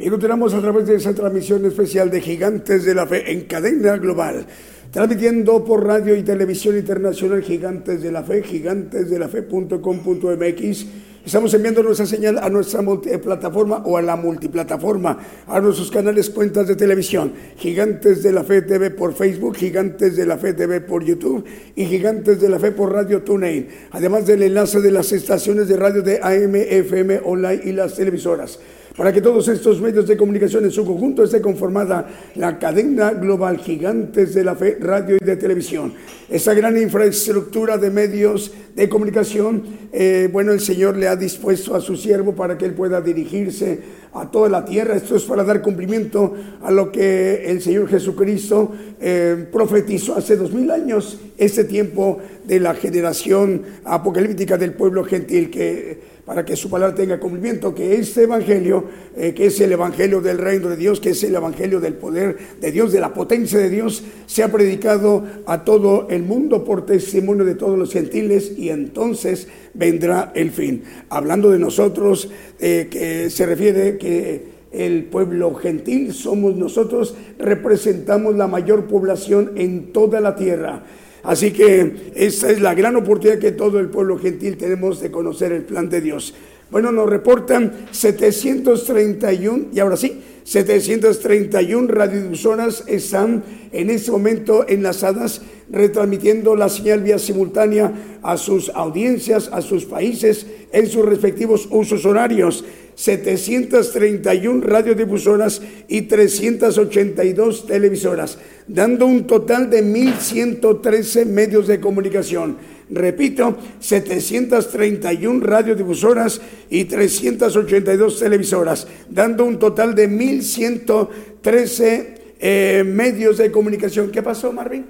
Y continuamos a través de esa transmisión especial de Gigantes de la Fe en cadena global. Transmitiendo por radio y televisión internacional Gigantes de la Fe, gigantesdelafe.com.mx. Estamos enviando nuestra señal a nuestra plataforma o a la multiplataforma, a nuestros canales, cuentas de televisión. Gigantes de la Fe TV por Facebook, Gigantes de la Fe TV por YouTube y Gigantes de la Fe por Radio TuneIn. Además del enlace de las estaciones de radio de AM, FM, online y las televisoras para que todos estos medios de comunicación en su conjunto esté conformada la cadena global Gigantes de la Fe, radio y de televisión. Esa gran infraestructura de medios de comunicación, eh, bueno, el Señor le ha dispuesto a su siervo para que él pueda dirigirse a toda la tierra. Esto es para dar cumplimiento a lo que el Señor Jesucristo eh, profetizó hace dos mil años, ese tiempo de la generación apocalíptica del pueblo gentil que para que su palabra tenga cumplimiento, que este evangelio, eh, que es el evangelio del reino de Dios, que es el evangelio del poder de Dios, de la potencia de Dios, sea predicado a todo el mundo por testimonio de todos los gentiles y entonces vendrá el fin. Hablando de nosotros, eh, que se refiere que el pueblo gentil somos nosotros, representamos la mayor población en toda la tierra. Así que esta es la gran oportunidad que todo el pueblo gentil tenemos de conocer el plan de Dios. Bueno, nos reportan 731, y ahora sí, 731 radiodifusoras están en este momento enlazadas, retransmitiendo la señal vía simultánea a sus audiencias, a sus países, en sus respectivos usos horarios. 731 radiodifusoras y 382 televisoras, dando un total de 1.113 medios de comunicación. Repito, 731 radiodifusoras y 382 televisoras, dando un total de 1.113 eh, medios de comunicación. ¿Qué pasó, Marvin?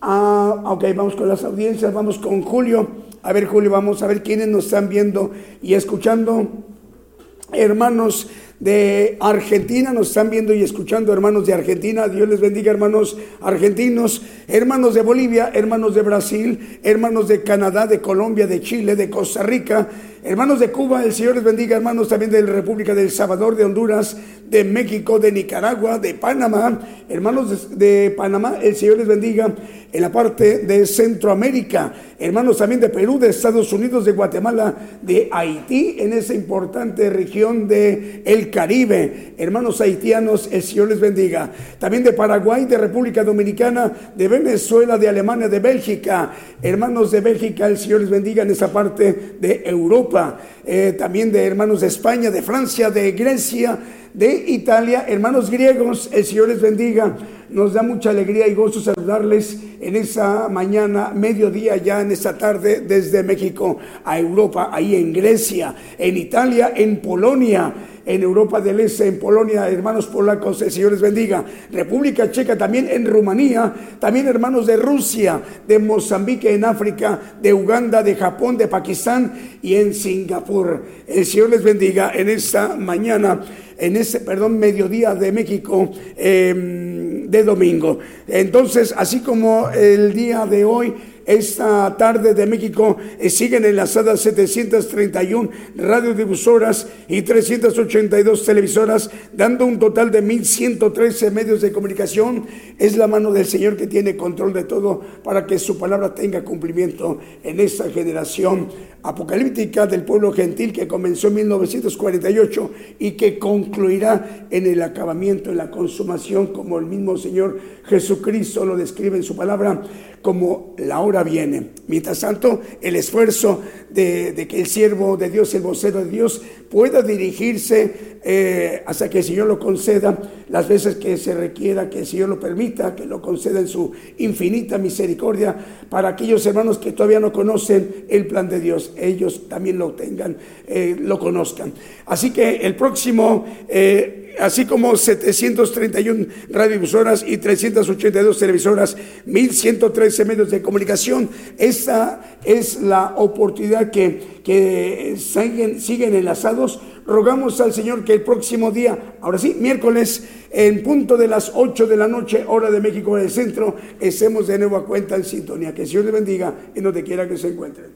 Ah, ok, vamos con las audiencias, vamos con Julio. A ver, Julio, vamos a ver quiénes nos están viendo y escuchando hermanos de Argentina, nos están viendo y escuchando hermanos de Argentina, Dios les bendiga hermanos argentinos, hermanos de Bolivia, hermanos de Brasil, hermanos de Canadá, de Colombia, de Chile, de Costa Rica, hermanos de Cuba, el Señor les bendiga hermanos también de la República del Salvador, de Honduras, de México, de Nicaragua, de Panamá, hermanos de, Panamá, el Señor les bendiga en la parte de Centroamérica, hermanos también de Perú, de Estados Unidos, de Guatemala, de Haití, en esa importante región de Caribe, hermanos haitianos, el Señor les bendiga, también de Paraguay, de República Dominicana, de Venezuela, de Alemania, de Bélgica, hermanos de Bélgica, el Señor les bendiga en esa parte de Europa, eh, también de hermanos de España, de Francia, de Grecia, de Italia, hermanos griegos, el Señor les bendiga. Nos da mucha alegría y gozo saludarles en esa mañana, mediodía ya en esta tarde desde México a Europa, ahí en Grecia, en Italia, en Polonia en Europa del Este, en Polonia, hermanos polacos, el Señor les bendiga. República Checa, también en Rumanía, también hermanos de Rusia, de Mozambique en África, de Uganda, de Japón, de Pakistán y en Singapur. El Señor les bendiga en esta mañana en ese, perdón, mediodía de México em, de domingo. Entonces, así como el día de hoy, esta tarde de México eh, siguen enlazadas 731 radiodifusoras y 382 televisoras, dando un total de 1.113 medios de comunicación. Es la mano del Señor que tiene control de todo para que su palabra tenga cumplimiento en esta generación apocalíptica del pueblo gentil que comenzó en 1948 y que concluirá en el acabamiento, en la consumación, como el mismo Señor Jesucristo lo describe en su palabra, como la hora viene. Mientras tanto, el esfuerzo de, que el siervo de Dios, el vocero de Dios, pueda dirigirse eh, hasta que el Señor lo conceda las veces que se requiera, que el Señor lo permita, que lo conceda en su infinita misericordia para aquellos hermanos que todavía no conocen el plan de Dios, ellos también lo tengan, eh, lo conozcan. Así que el próximo... Eh, así como 731 radiodifusoras y 382 televisoras, 1113 medios de comunicación. Esta es la oportunidad que, siguen, enlazados. Rogamos al Señor que el próximo día, ahora sí, miércoles, en punto de las 8 de la noche, hora de México del centro, estemos de nuevo a cuenta en sintonía. Que el Señor le bendiga en donde quiera que se encuentren.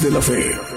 De la fe.